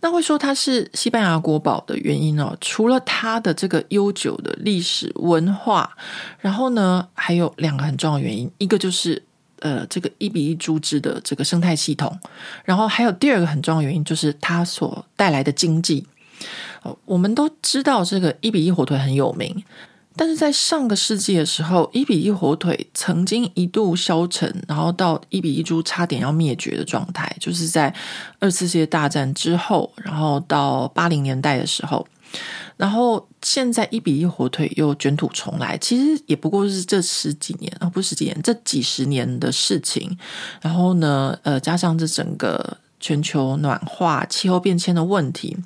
那会说它是西班牙国宝的原因哦，除了它的这个悠久的历史文化，然后呢，还有两个很重要的原因，一个就是呃这个一比一猪只的这个生态系统，然后还有第二个很重要原因就是它所带来的经济。哦，我们都知道这个一比一火腿很有名。但是在上个世纪的时候，一比一火腿曾经一度消沉，然后到一比一猪差点要灭绝的状态，就是在二次世界大战之后，然后到八零年代的时候，然后现在一比一火腿又卷土重来，其实也不过是这十几年啊，不是十几年，这几十年的事情。然后呢，呃，加上这整个全球暖化、气候变迁的问题，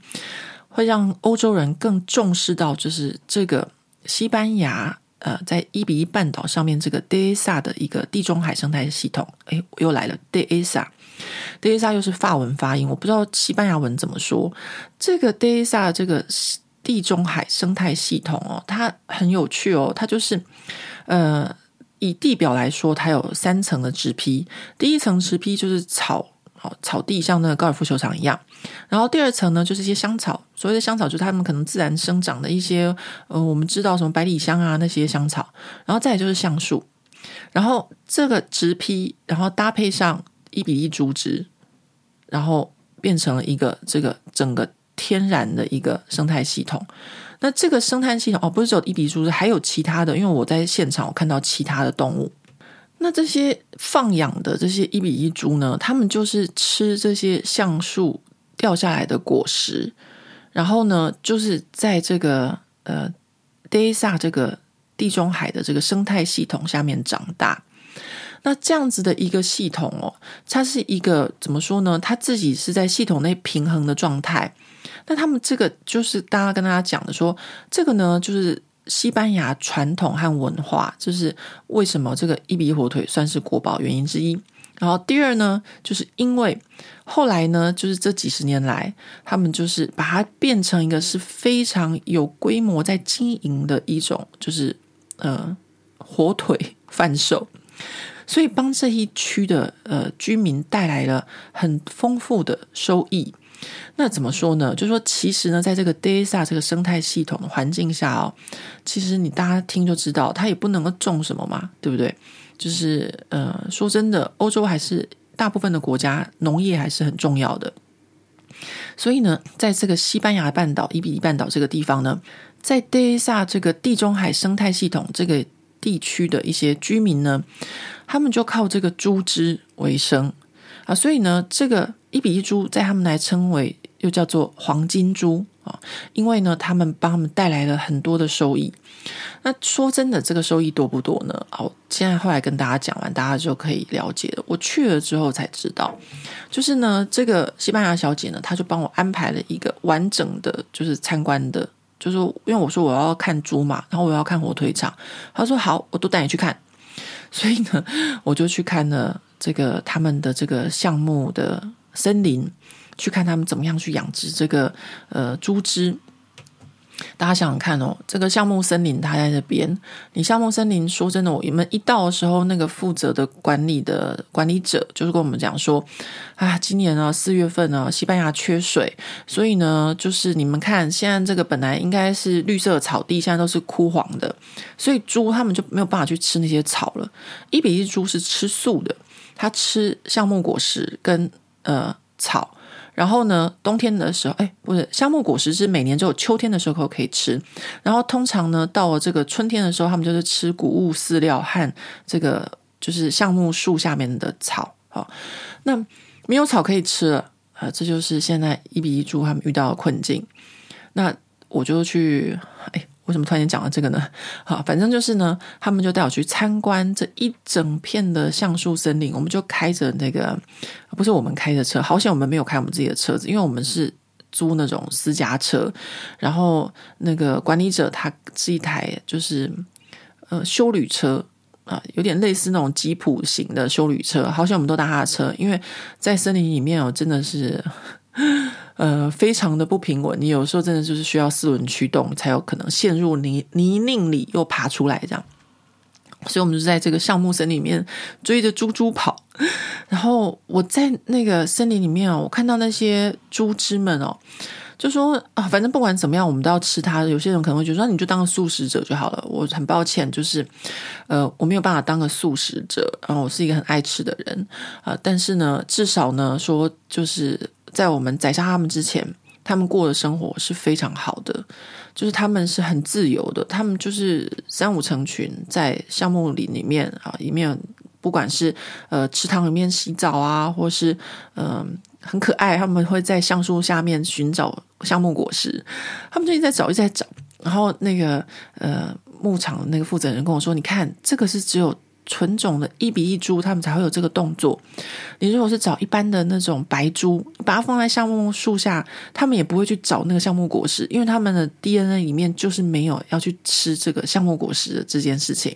会让欧洲人更重视到就是这个。西班牙，呃，在伊比利半岛上面这个 Dehesa 的一个地中海生态系统，哎，又来了 Dehesa，Dehesa 又是法文发音，我不知道西班牙文怎么说。这个 Dehesa 这个地中海生态系统哦，它很有趣哦，它就是，呃，以地表来说，它有三层的植被，第一层植被就是草。好，草地像那个高尔夫球场一样，然后第二层呢，就是一些香草。所谓的香草，就是它们可能自然生长的一些，呃，我们知道什么百里香啊那些香草。然后再就是橡树，然后这个植坯，然后搭配上一比一竹枝，然后变成了一个这个整个天然的一个生态系统。那这个生态系统哦，不是只有伊比利猪，还有其他的。因为我在现场我看到其他的动物。那这些放养的这些伊比一猪呢，他们就是吃这些橡树掉下来的果实，然后呢，就是在这个呃 Desa 这个地中海的这个生态系统下面长大。那这样子的一个系统哦，它是一个怎么说呢？它自己是在系统内平衡的状态。那他们这个就是大家跟大家讲的说，这个呢就是。西班牙传统和文化，就是为什么这个伊比火腿算是国宝原因之一。然后第二呢，就是因为后来呢，就是这几十年来，他们就是把它变成一个是非常有规模在经营的一种，就是呃火腿贩售，所以帮这一区的呃居民带来了很丰富的收益。那怎么说呢？就是说，其实呢，在这个 Desa 这个生态系统的环境下哦，其实你大家听就知道，它也不能够种什么嘛，对不对？就是呃，说真的，欧洲还是大部分的国家农业还是很重要的。所以呢，在这个西班牙半岛、伊比利半岛这个地方呢，在 Desa 这个地中海生态系统这个地区的一些居民呢，他们就靠这个猪只为生。啊，所以呢，这个一比一猪在他们来称为又叫做黄金猪啊，因为呢，他们帮他们带来了很多的收益。那说真的，这个收益多不多呢？哦，现在后来跟大家讲完，大家就可以了解了。我去了之后才知道，就是呢，这个西班牙小姐呢，她就帮我安排了一个完整的，就是参观的，就是因为我说我要看猪嘛，然后我要看火腿肠，她说好，我都带你去看。所以呢，我就去看了。这个他们的这个项目的森林，去看他们怎么样去养殖这个呃猪只。大家想想看哦，这个橡木森林它在这边，你橡木森林说真的，我们一到的时候，那个负责的管理的管理者就是跟我们讲说，啊，今年呢四月份呢，西班牙缺水，所以呢，就是你们看现在这个本来应该是绿色草地，现在都是枯黄的，所以猪他们就没有办法去吃那些草了。一比一猪是吃素的。它吃橡木果实跟呃草，然后呢，冬天的时候，哎，不是橡木果实是每年只有秋天的时候可以吃，然后通常呢，到了这个春天的时候，他们就是吃谷物饲料和这个就是橡木树下面的草。好，那没有草可以吃了，呃，这就是现在一比一猪他们遇到的困境。那我就去，哎。为什么突然间讲了这个呢？好，反正就是呢，他们就带我去参观这一整片的橡树森林。我们就开着那个，不是我们开的车，好险我们没有开我们自己的车子，因为我们是租那种私家车。然后那个管理者他是一台就是呃休旅车啊，有点类似那种吉普型的休旅车。好险我们都搭他的车，因为在森林里面哦，真的是。呃，非常的不平稳，你有时候真的就是需要四轮驱动，才有可能陷入泥泥泞里又爬出来这样。所以，我们就在这个橡木森林里面追着猪猪跑。然后我在那个森林里面啊，我看到那些猪只们哦，就说啊，反正不管怎么样，我们都要吃它。有些人可能会觉得说，你就当个素食者就好了。我很抱歉，就是呃，我没有办法当个素食者。然后我是一个很爱吃的人啊，但是呢，至少呢，说就是。在我们宰杀他们之前，他们过的生活是非常好的，就是他们是很自由的，他们就是三五成群在橡木林里面啊，里面不管是呃池塘里面洗澡啊，或是嗯、很可爱，他们会在橡树下面寻找橡木果实，他们就一直在找，一直在找。然后那个呃牧场那个负责人跟我说：“你看，这个是只有。”纯种的一比一猪，他们才会有这个动作。你如果是找一般的那种白猪，把它放在橡木树下，他们也不会去找那个橡木果实，因为他们的 DNA 里面就是没有要去吃这个橡木果实的这件事情。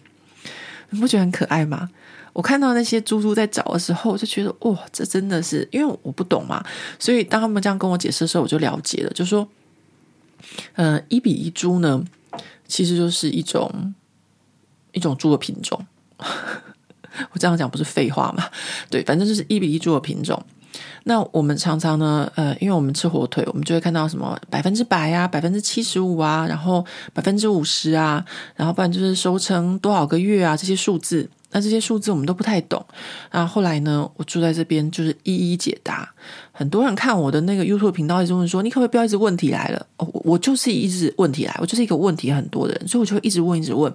你不觉得很可爱吗？我看到那些猪猪在找的时候，我就觉得哇，这真的是因为我不懂嘛，所以当他们这样跟我解释的时候，我就了解了，就说，嗯、呃，伊比一猪呢，其实就是一种一种猪的品种。我这样讲不是废话吗？对，反正就是一比一猪的品种。那我们常常呢，呃，因为我们吃火腿，我们就会看到什么百分之百啊，百分之七十五啊，然后百分之五十啊，然后不然就是收成多少个月啊，这些数字那这些数字我们都不太懂。那后来呢，我住在这边就是一一解答。很多人看我的那个 YouTube 频道，一直问说：“你可不可以不要一直问题来了？”哦，我就是一直问题来，我就是一个问题很多的人，所以我就会一直问，一直问，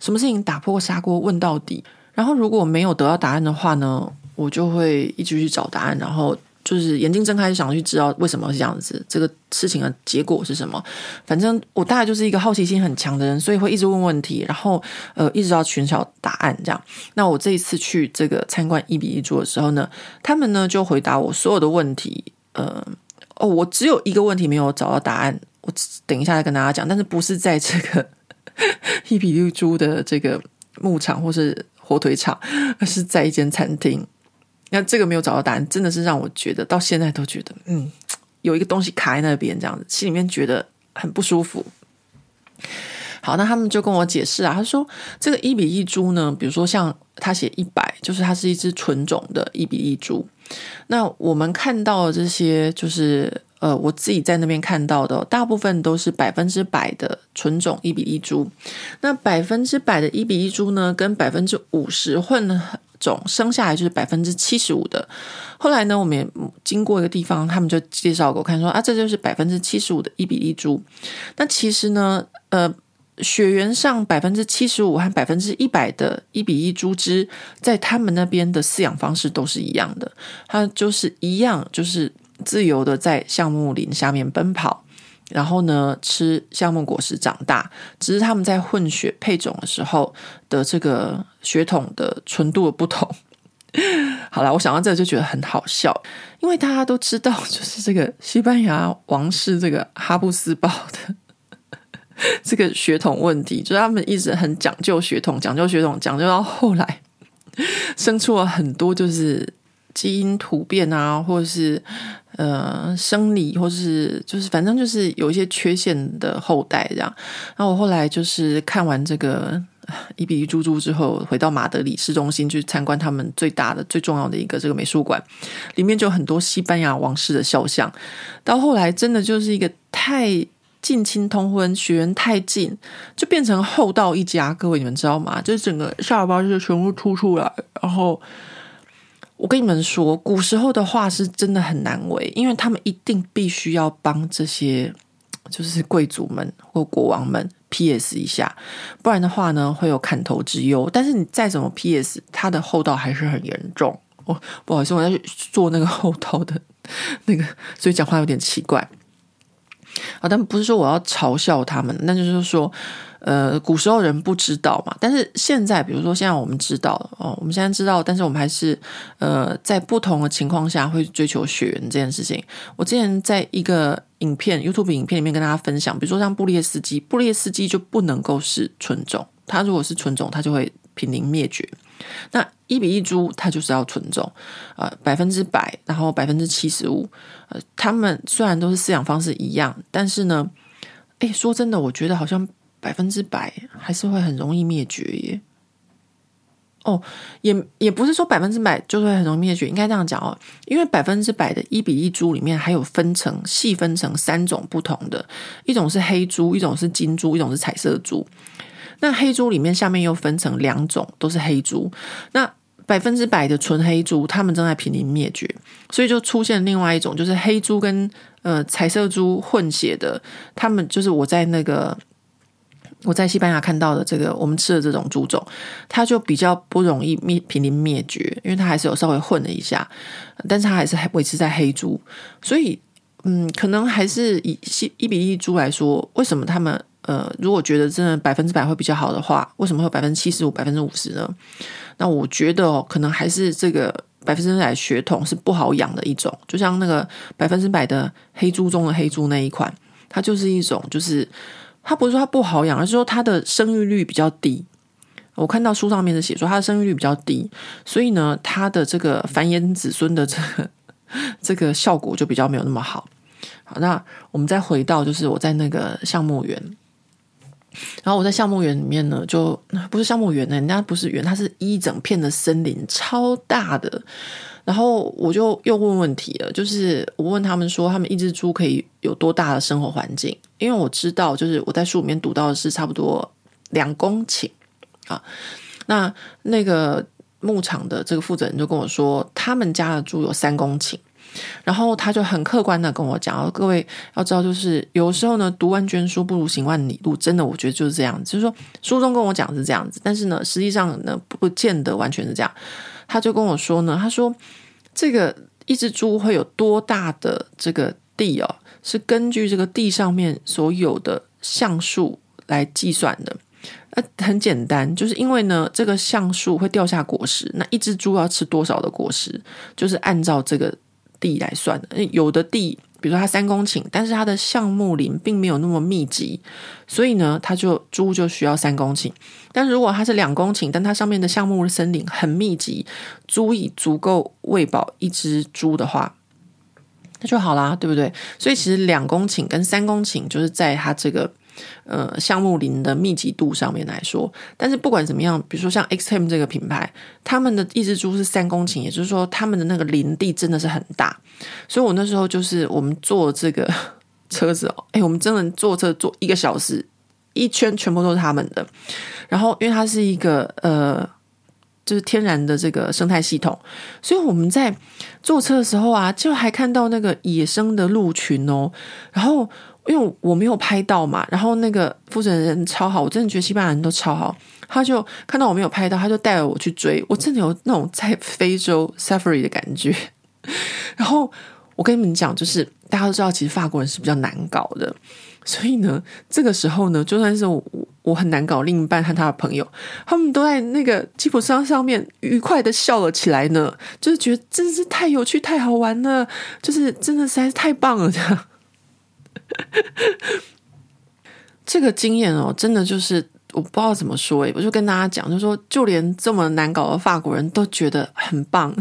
什么事情打破砂锅问到底。然后如果没有得到答案的话呢，我就会一直去找答案，然后。就是眼睛睁开，想去知道为什么是这样子，这个事情的结果是什么。反正我大概就是一个好奇心很强的人，所以会一直问问题，然后呃，一直要寻找答案这样。那我这一次去这个参观一比一猪的时候呢，他们呢就回答我所有的问题。呃，哦，我只有一个问题没有找到答案，我等一下再跟大家讲。但是不是在这个 一比利猪的这个牧场或是火腿场，而是在一间餐厅。那这个没有找到答案，真的是让我觉得到现在都觉得，嗯，有一个东西卡在那边，这样子，心里面觉得很不舒服。好，那他们就跟我解释啊，他说这个一比一猪呢，比如说像他写一百，就是它是一只纯种的一比一猪。那我们看到的这些，就是呃，我自己在那边看到的，大部分都是百分之百的纯种一比一猪。那百分之百的一比一猪呢，跟百分之五十混了。种生下来就是百分之七十五的，后来呢，我们也经过一个地方，他们就介绍给我看说啊，这就是百分之七十五的伊比利猪。那其实呢，呃，血缘上百分之七十五和百分之一百的伊比利猪只，在他们那边的饲养方式都是一样的，它就是一样，就是自由的在橡木林下面奔跑。然后呢，吃橡木果实长大，只是他们在混血配种的时候的这个血统的纯度的不同。好了，我想到这就觉得很好笑，因为大家都知道，就是这个西班牙王室这个哈布斯堡的这个血统问题，就是他们一直很讲究血统，讲究血统，讲究到后来生出了很多就是基因突变啊，或者是。呃，生理或是就是反正就是有一些缺陷的后代这样。然后我后来就是看完这个伊比利猪猪之后，回到马德里市中心去参观他们最大的、最重要的一个这个美术馆，里面就有很多西班牙王室的肖像。到后来真的就是一个太近亲通婚，血缘太近，就变成厚道一家。各位你们知道吗？就是整个下巴就全部凸出来，然后。我跟你们说，古时候的画是真的很难为，因为他们一定必须要帮这些就是贵族们或国王们 PS 一下，不然的话呢，会有砍头之忧。但是你再怎么 PS，他的后道还是很严重。哦，不好意思，我在做那个后道的 那个，所以讲话有点奇怪。啊，但不是说我要嘲笑他们，那就是说。呃，古时候人不知道嘛，但是现在，比如说现在我们知道哦，我们现在知道，但是我们还是呃，在不同的情况下会追求血缘这件事情。我之前在一个影片 YouTube 影片里面跟大家分享，比如说像布列斯基，布列斯基就不能够是纯种，他如果是纯种，他就会濒临灭绝。那一比一猪它就是要纯种，呃，百分之百，然后百分之七十五，呃，他们虽然都是饲养方式一样，但是呢，诶，说真的，我觉得好像。百分之百还是会很容易灭绝耶。哦，也也不是说百分之百就会很容易灭绝，应该这样讲哦。因为百分之百的一比一猪里面还有分成细分成三种不同的，一种是黑猪，一种是金猪，一种是彩色猪。那黑猪里面下面又分成两种，都是黑猪。那百分之百的纯黑猪，它们正在濒临灭绝，所以就出现另外一种，就是黑猪跟呃彩色猪混血的，他们就是我在那个。我在西班牙看到的这个，我们吃的这种猪种，它就比较不容易灭濒临灭绝，因为它还是有稍微混了一下，但是它还是还维持在黑猪，所以嗯，可能还是以西一比一猪来说，为什么他们呃，如果觉得真的百分之百会比较好的话，为什么会百分之七十五、百分之五十呢？那我觉得哦，可能还是这个百分之百血统是不好养的一种，就像那个百分之百的黑猪中的黑猪那一款，它就是一种就是。它不是说它不好养，而是说它的生育率比较低。我看到书上面是写说它的生育率比较低，所以呢，它的这个繁衍子孙的这个 这个效果就比较没有那么好。好，那我们再回到就是我在那个橡木园，然后我在橡木园里面呢，就不是橡木园呢，人家不是园，它是一整片的森林，超大的。然后我就又问问题了，就是我问他们说，他们一只猪可以有多大的生活环境？因为我知道，就是我在书里面读到的是差不多两公顷啊。那那个牧场的这个负责人就跟我说，他们家的猪有三公顷。然后他就很客观的跟我讲，各位要知道，就是有时候呢，读万卷书不如行万里路，真的，我觉得就是这样子。就是说，书中跟我讲是这样子，但是呢，实际上呢，不见得完全是这样。他就跟我说呢，他说这个一只猪会有多大的这个地哦，是根据这个地上面所有的像素来计算的。那，很简单，就是因为呢，这个像素会掉下果实，那一只猪要吃多少的果实，就是按照这个。地来算的，有的地，比如说它三公顷，但是它的橡木林并没有那么密集，所以呢，它就猪就需要三公顷。但如果它是两公顷，但它上面的橡木森林很密集，足以足够喂饱一只猪的话，那就好啦，对不对？所以其实两公顷跟三公顷，就是在它这个。呃，橡木林的密集度上面来说，但是不管怎么样，比如说像 XM 这个品牌，他们的一只猪是三公顷，也就是说他们的那个林地真的是很大。所以我那时候就是我们坐这个 车子哦，哎，我们真的坐车坐一个小时，一圈全部都是他们的。然后因为它是一个呃，就是天然的这个生态系统，所以我们在坐车的时候啊，就还看到那个野生的鹿群哦，然后。因为我没有拍到嘛，然后那个负责人超好，我真的觉得西班牙人都超好。他就看到我没有拍到，他就带着我去追，我真的有那种在非洲 safari 的感觉。然后我跟你们讲，就是大家都知道，其实法国人是比较难搞的，所以呢，这个时候呢，就算是我我很难搞，另一半和他的朋友，他们都在那个吉普车上上面愉快的笑了起来呢，就是觉得真的是太有趣、太好玩了，就是真的实在是太棒了，这样。这个经验哦，真的就是我不知道怎么说诶，我就跟大家讲，就说，就连这么难搞的法国人都觉得很棒，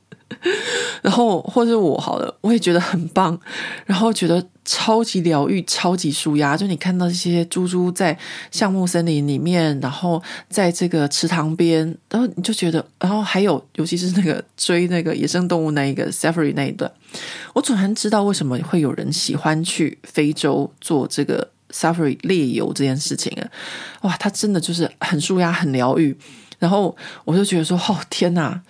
然后或是我好了，我也觉得很棒，然后觉得超级疗愈、超级舒压。就你看到这些猪猪在橡木森林里面，然后在这个池塘边，然后你就觉得，然后还有，尤其是那个追那个野生动物那一个 safari 那一段。我总算知道为什么会有人喜欢去非洲做这个 safari 猎游这件事情了。哇，它真的就是很舒压、很疗愈。然后我就觉得说，哦天哪！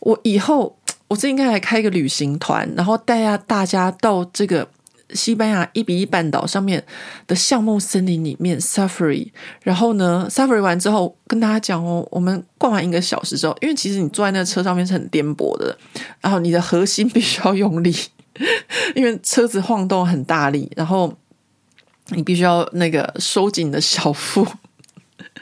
我以后我真应该来开一个旅行团，然后带下大家到这个。西班牙伊比利半岛上面的橡木森林里面 safari，然后呢 safari 完之后跟大家讲哦，我们逛完一个小时之后，因为其实你坐在那个车上面是很颠簸的，然后你的核心必须要用力，因为车子晃动很大力，然后你必须要那个收紧你的小腹。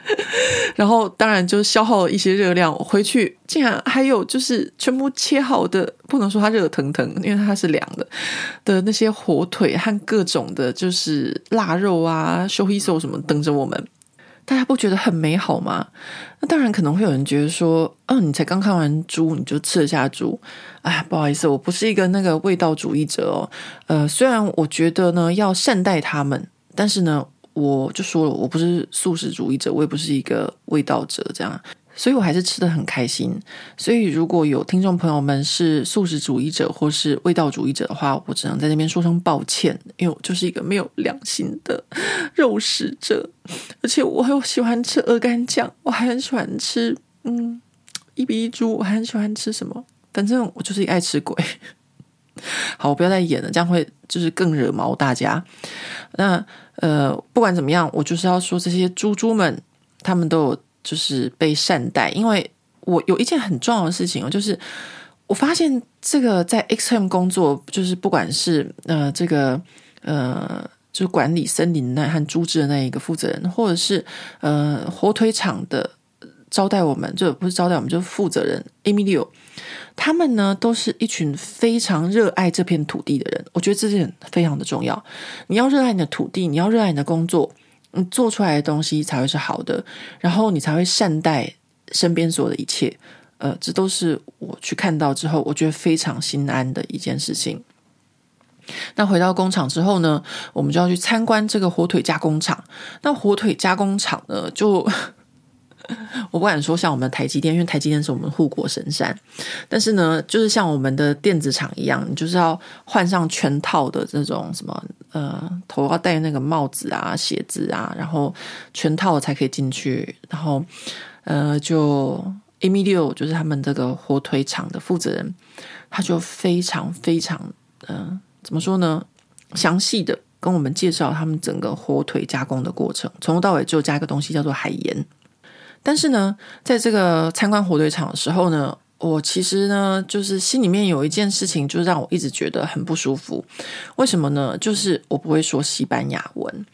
然后当然就消耗了一些热量，回去竟然还有就是全部切好的，不能说它热腾腾，因为它是凉的的那些火腿和各种的，就是腊肉啊、烧味素什么等着我们，大家不觉得很美好吗？那当然可能会有人觉得说，嗯、你才刚看完猪你就吃得下猪，哎，不好意思，我不是一个那个味道主义者哦。呃，虽然我觉得呢要善待他们，但是呢。我就说了，我不是素食主义者，我也不是一个味道者，这样，所以我还是吃得很开心。所以如果有听众朋友们是素食主义者或是味道主义者的话，我只能在那边说声抱歉，因为我就是一个没有良心的肉食者，而且我很喜欢吃鹅肝酱，我还很喜欢吃嗯一比一猪，我还很喜欢吃什么，反正我就是一爱吃鬼。好，我不要再演了，这样会就是更惹毛大家。那。呃，不管怎么样，我就是要说这些猪猪们，他们都有就是被善待。因为我有一件很重要的事情，就是我发现这个在 XM 工作，就是不管是呃这个呃就是管理森林那和猪只的那一个负责人，或者是呃火腿厂的招待我们，就不是招待我们，就是负责人 Emilio。他们呢，都是一群非常热爱这片土地的人。我觉得这点非常的重要。你要热爱你的土地，你要热爱你的工作，你做出来的东西才会是好的，然后你才会善待身边所有的一切。呃，这都是我去看到之后，我觉得非常心安的一件事情。那回到工厂之后呢，我们就要去参观这个火腿加工厂。那火腿加工厂呢，就。我不敢说像我们的台积电，因为台积电是我们护国神山。但是呢，就是像我们的电子厂一样，你就是要换上全套的这种什么呃，头要戴那个帽子啊、鞋子啊，然后全套才可以进去。然后呃，就 Emilio 就是他们这个火腿厂的负责人，他就非常非常，嗯、怎么说呢？详细的跟我们介绍他们整个火腿加工的过程，从头到尾就加一个东西叫做海盐。但是呢，在这个参观火腿厂的时候呢，我其实呢，就是心里面有一件事情，就让我一直觉得很不舒服。为什么呢？就是我不会说西班牙文，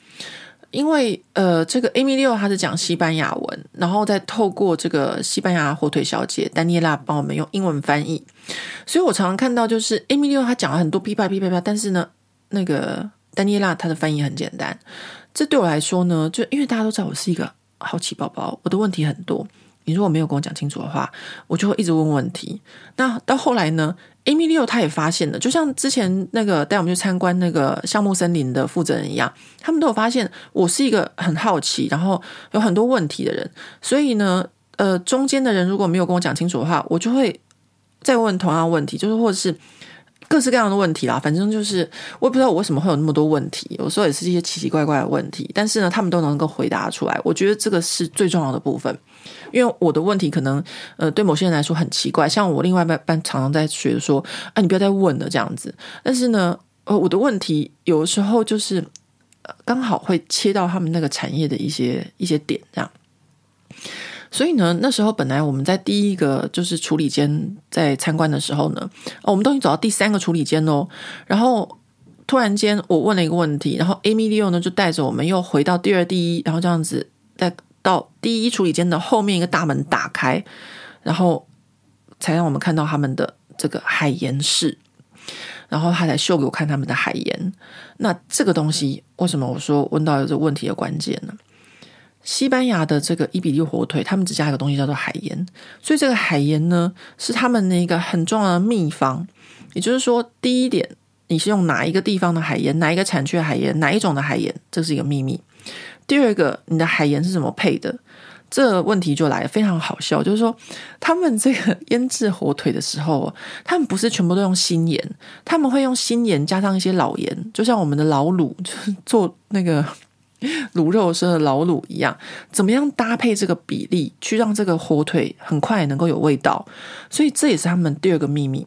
因为呃，这个 Amy 六他是讲西班牙文，然后再透过这个西班牙火腿小姐丹尼拉帮我们用英文翻译，所以我常常看到就是 Amelia 他讲了很多噼啪噼啪啪，但是呢，那个丹尼拉他的翻译很简单。这对我来说呢，就因为大家都知道我是一个好奇宝宝，我的问题很多。你如果没有跟我讲清楚的话，我就会一直问问题。那到后来呢，Emilio 他也发现了，就像之前那个带我们去参观那个橡木森林的负责人一样，他们都有发现我是一个很好奇，然后有很多问题的人。所以呢，呃，中间的人如果没有跟我讲清楚的话，我就会再问同样问题，就是或者是。各式各样的问题啦，反正就是我也不知道我为什么会有那么多问题，有时候也是一些奇奇怪怪的问题，但是呢，他们都能够回答出来。我觉得这个是最重要的部分，因为我的问题可能呃对某些人来说很奇怪，像我另外一半常常在学说，啊，你不要再问了这样子。但是呢，呃，我的问题有时候就是刚好会切到他们那个产业的一些一些点这样。所以呢，那时候本来我们在第一个就是处理间在参观的时候呢，我们都已经走到第三个处理间喽。然后突然间我问了一个问题，然后 Amy Liu 呢就带着我们又回到第二、第一，然后这样子再到第一处理间的后面一个大门打开，然后才让我们看到他们的这个海盐室，然后他才秀给我看他们的海盐。那这个东西为什么我说问到这个问题的关键呢？西班牙的这个伊比利火腿，他们只加一个东西叫做海盐，所以这个海盐呢是他们的一个很重要的秘方。也就是说，第一点，你是用哪一个地方的海盐，哪一个产区的海盐，哪一种的海盐，这是一个秘密。第二个，你的海盐是怎么配的？这问题就来了，非常好笑，就是说他们这个腌制火腿的时候，他们不是全部都用新盐，他们会用新盐加上一些老盐，就像我们的老卤，就是做那个。卤肉是老卤一样，怎么样搭配这个比例，去让这个火腿很快能够有味道？所以这也是他们第二个秘密。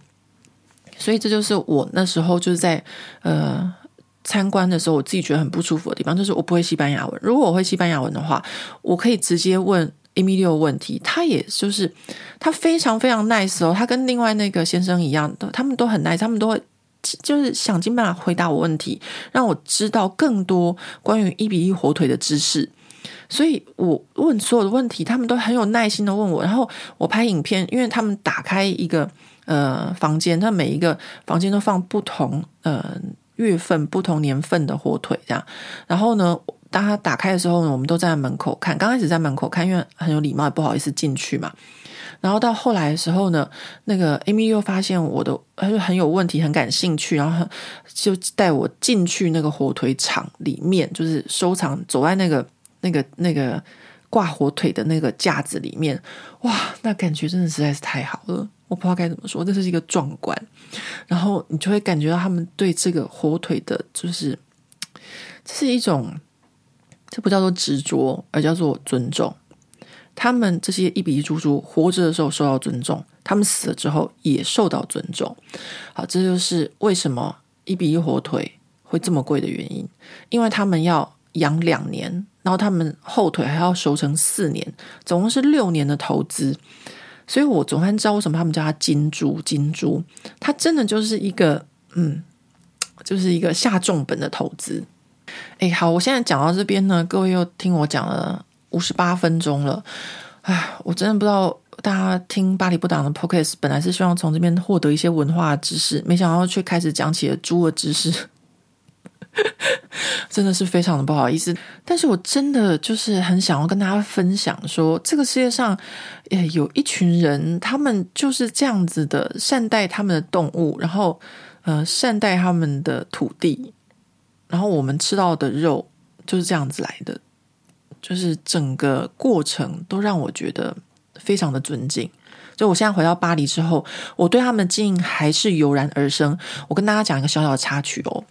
所以这就是我那时候就是在呃参观的时候，我自己觉得很不舒服的地方，就是我不会西班牙文。如果我会西班牙文的话，我可以直接问 Emilio 问题，他也就是他非常非常 nice 哦，他跟另外那个先生一样，他们都很 nice，他们都会。就是想尽办法回答我问题，让我知道更多关于一比一火腿的知识。所以我问所有的问题，他们都很有耐心的问我。然后我拍影片，因为他们打开一个呃房间，他每一个房间都放不同呃月份、不同年份的火腿这样。然后呢，当他打开的时候呢，我们都在门口看。刚开始在门口看，因为很有礼貌，也不好意思进去嘛。然后到后来的时候呢，那个 Amy 又发现我的他就很有问题，很感兴趣，然后就带我进去那个火腿厂里面，就是收藏，走在那个那个那个挂火腿的那个架子里面，哇，那感觉真的实在是太好了，我不知道该怎么说，这是一个壮观。然后你就会感觉到他们对这个火腿的，就是这是一种，这不叫做执着，而叫做尊重。他们这些一比一猪猪活着的时候受到尊重，他们死了之后也受到尊重。好，这就是为什么一比一火腿会这么贵的原因，因为他们要养两年，然后他们后腿还要熟成四年，总共是六年的投资。所以我总算知道为什么他们叫它金猪，金猪，它真的就是一个，嗯，就是一个下重本的投资。哎，好，我现在讲到这边呢，各位又听我讲了。五十八分钟了，哎，我真的不知道大家听巴黎不党的 Podcast 本来是希望从这边获得一些文化知识，没想到却开始讲起了猪的知识，真的是非常的不好意思。但是我真的就是很想要跟大家分享说，这个世界上，诶，有一群人，他们就是这样子的善待他们的动物，然后呃善待他们的土地，然后我们吃到的肉就是这样子来的。就是整个过程都让我觉得非常的尊敬。就我现在回到巴黎之后，我对他们的经营还是油然而生。我跟大家讲一个小小的插曲哦，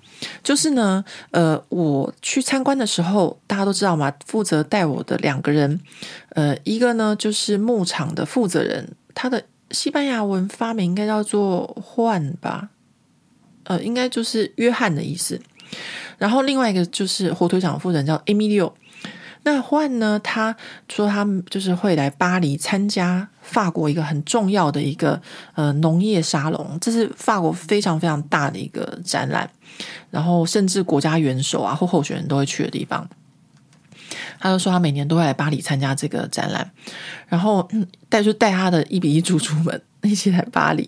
就是呢，呃，我去参观的时候，大家都知道嘛，负责带我的两个人，呃，一个呢就是牧场的负责人，他的西班牙文发明应该叫做“换”吧，呃，应该就是约翰的意思。然后另外一个就是火腿厂的负责人叫 Emilio。那换呢，他说他就是会来巴黎参加法国一个很重要的一个呃农业沙龙，这是法国非常非常大的一个展览，然后甚至国家元首啊或候选人都会去的地方。他就说他每年都会来巴黎参加这个展览，然后带就带他的一比一猪猪们一起来巴黎。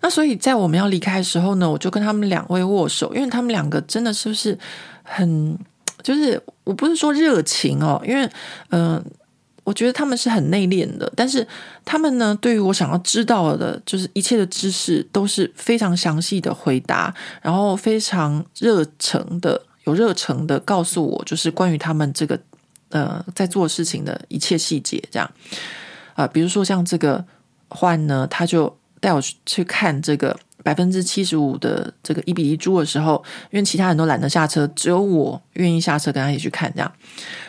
那所以在我们要离开的时候呢，我就跟他们两位握手，因为他们两个真的是不是很。就是我不是说热情哦，因为嗯、我觉得他们是很内敛的，但是他们呢，对于我想要知道的，就是一切的知识都是非常详细的回答，然后非常热诚的、有热诚的告诉我，就是关于他们这个呃在做事情的一切细节，这样啊、比如说像这个换呢，他就带我去看这个。百分之七十五的这个一比一猪的时候，因为其他人都懒得下车，只有我愿意下车跟他一起去看这样。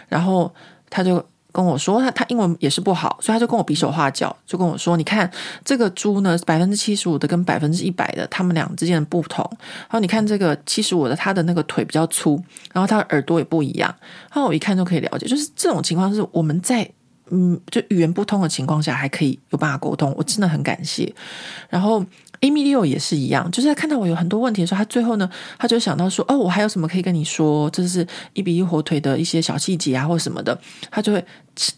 然后他就跟我说，他他英文也是不好，所以他就跟我比手画脚，就跟我说：“你看这个猪呢，百分之七十五的跟百分之一百的，他们俩之间的不同。然后你看这个七十五的，他的那个腿比较粗，然后他的耳朵也不一样。然后我一看就可以了解，就是这种情况是我们在嗯，就语言不通的情况下还可以有办法沟通，我真的很感谢。然后。Emilio 也是一样，就是在看到我有很多问题的时候，他最后呢，他就想到说：“哦，我还有什么可以跟你说？这是一比一火腿的一些小细节啊，或什么的。”他就会，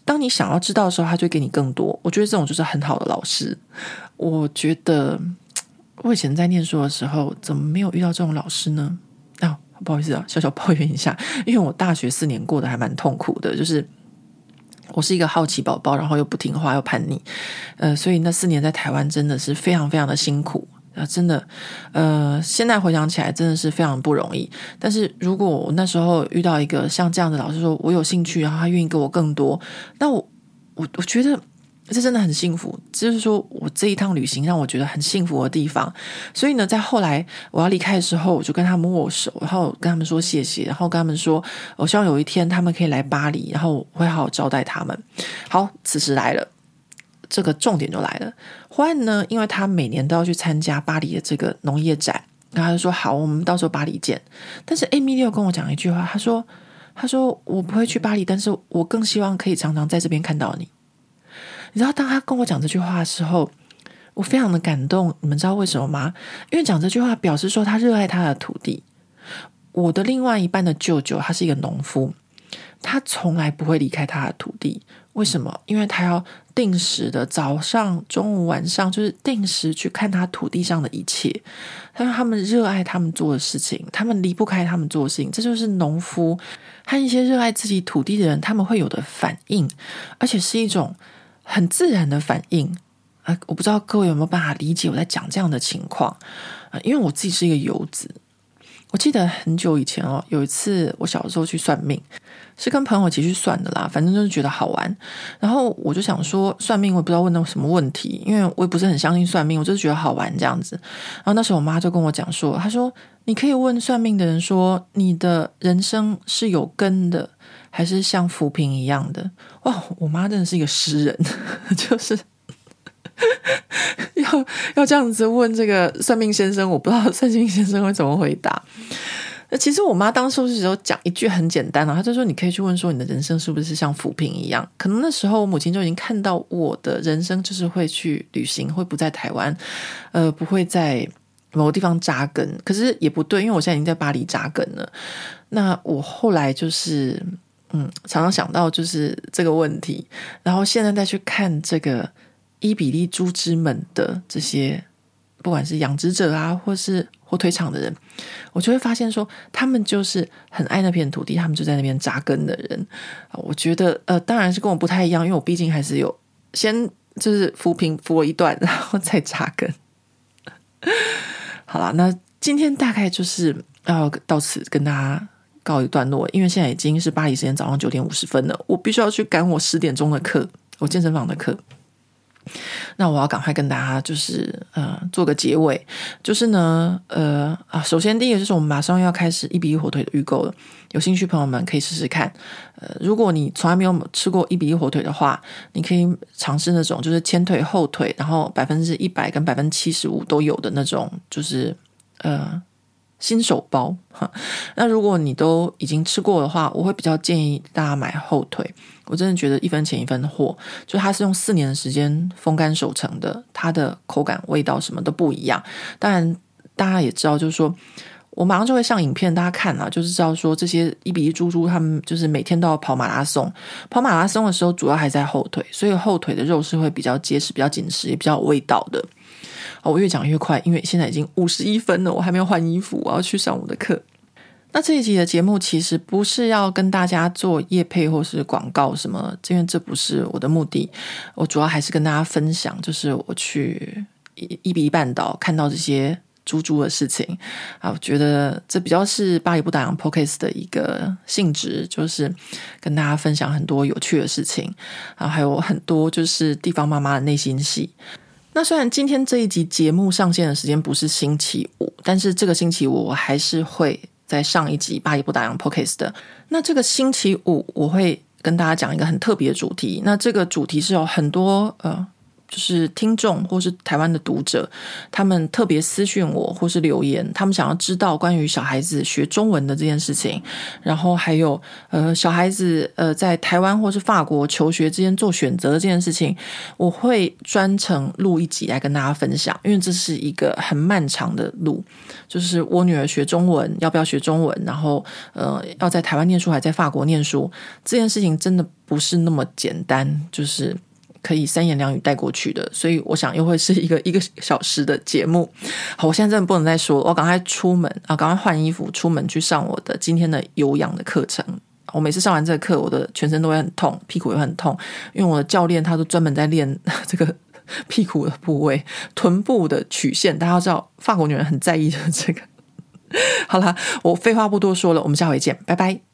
当你想要知道的时候，他就给你更多。我觉得这种就是很好的老师。我觉得我以前在念书的时候，怎么没有遇到这种老师呢？啊、不好意思啊，小小抱怨一下，因为我大学四年过得还蛮痛苦的，就是。我是一个好奇宝宝，然后又不听话又叛逆，呃，所以那四年在台湾真的是非常非常的辛苦啊，真的，呃，现在回想起来真的是非常不容易。但是如果我那时候遇到一个像这样的老师，说我有兴趣，然后他愿意给我更多，那我我我觉得。这真的很幸福，就是说我这一趟旅行让我觉得很幸福的地方。所以呢，在后来我要离开的时候，我就跟他们握手，然后跟他们说谢谢，然后跟他们说，我希望有一天他们可以来巴黎，然后我会好好招待他们。好，此时来了，这个重点就来了。换呢，因为他每年都要去参加巴黎的这个农业展，然后他就说好，我们到时候巴黎见。但是艾米丽又跟我讲一句话，他说：“他说我不会去巴黎，但是我更希望可以常常在这边看到你。”你知道，当他跟我讲这句话的时候，我非常的感动。你们知道为什么吗？因为讲这句话表示说他热爱他的土地。我的另外一半的舅舅，他是一个农夫，他从来不会离开他的土地。为什么？因为他要定时的早上、中午、晚上，就是定时去看他土地上的一切。他说他们热爱他们做的事情，他们离不开他们做的事情。这就是农夫和一些热爱自己土地的人他们会有的反应，而且是一种。很自然的反应啊！我不知道各位有没有办法理解我在讲这样的情况啊？因为我自己是一个游子，我记得很久以前哦，有一次我小时候去算命，是跟朋友一起去算的啦，反正就是觉得好玩。然后我就想说算命，我也不知道问到什么问题，因为我也不是很相信算命，我就是觉得好玩这样子。然后那时候我妈就跟我讲说，她说你可以问算命的人说，你的人生是有根的。还是像浮萍一样的哇！我妈真的是一个诗人，就是要要这样子问这个算命先生，我不知道算命先生会怎么回答。那其实我妈当时时候讲一句很简单啊，她就说：“你可以去问说，你的人生是不是像浮萍一样？”可能那时候我母亲就已经看到我的人生就是会去旅行，会不在台湾，呃，不会在某个地方扎根。可是也不对，因为我现在已经在巴黎扎根了。那我后来就是。嗯，常常想到就是这个问题，然后现在再去看这个伊比利猪之们的这些，不管是养殖者啊，或是火腿厂的人，我就会发现说，他们就是很爱那片土地，他们就在那边扎根的人。我觉得，呃，当然是跟我不太一样，因为我毕竟还是有先就是扶贫扶了一段，然后再扎根。好了，那今天大概就是要到此跟大家。告一段落，因为现在已经是巴黎时间早上九点五十分了，我必须要去赶我十点钟的课，我健身房的课。那我要赶快跟大家就是呃做个结尾，就是呢呃啊，首先第一个就是我们马上要开始一比一火腿的预购了，有兴趣朋友们可以试试看。呃，如果你从来没有吃过一比一火腿的话，你可以尝试那种就是前腿后腿，然后百分之一百跟百分之七十五都有的那种，就是呃。新手包哈，那如果你都已经吃过的话，我会比较建议大家买后腿。我真的觉得一分钱一分货，就它是用四年的时间风干熟成的，它的口感、味道什么都不一样。当然，大家也知道，就是说我马上就会上影片，大家看啊，就是知道说这些一比一猪猪，他们就是每天都要跑马拉松，跑马拉松的时候主要还在后腿，所以后腿的肉是会比较结实、比较紧实，也比较有味道的。我越讲越快，因为现在已经五十一分了，我还没有换衣服，我要去上我的课。那这一集的节目其实不是要跟大家做业配或是广告什么，因为这不是我的目的。我主要还是跟大家分享，就是我去一比一半岛看到这些猪猪的事情啊，我觉得这比较是巴黎不打烊 p o c a s t 的一个性质，就是跟大家分享很多有趣的事情啊，还有很多就是地方妈妈的内心戏。那虽然今天这一集节目上线的时间不是星期五，但是这个星期五我还是会在上一集《巴黎不打烊》p o c a s t 的。那这个星期五我会跟大家讲一个很特别的主题。那这个主题是有很多呃。就是听众或是台湾的读者，他们特别私讯我或是留言，他们想要知道关于小孩子学中文的这件事情，然后还有呃小孩子呃在台湾或是法国求学之间做选择的这件事情，我会专程录一集来跟大家分享，因为这是一个很漫长的路，就是我女儿学中文要不要学中文，然后呃要在台湾念书还在法国念书，这件事情真的不是那么简单，就是。可以三言两语带过去的，所以我想又会是一个一个小时的节目。好，我现在真的不能再说了，我赶快出门啊，赶快换衣服出门去上我的今天的有氧的课程。我每次上完这个课，我的全身都会很痛，屁股也会很痛，因为我的教练他都专门在练这个屁股的部位、臀部的曲线。大家知道，法国女人很在意的这个。好了，我废话不多说了，我们下回见，拜拜。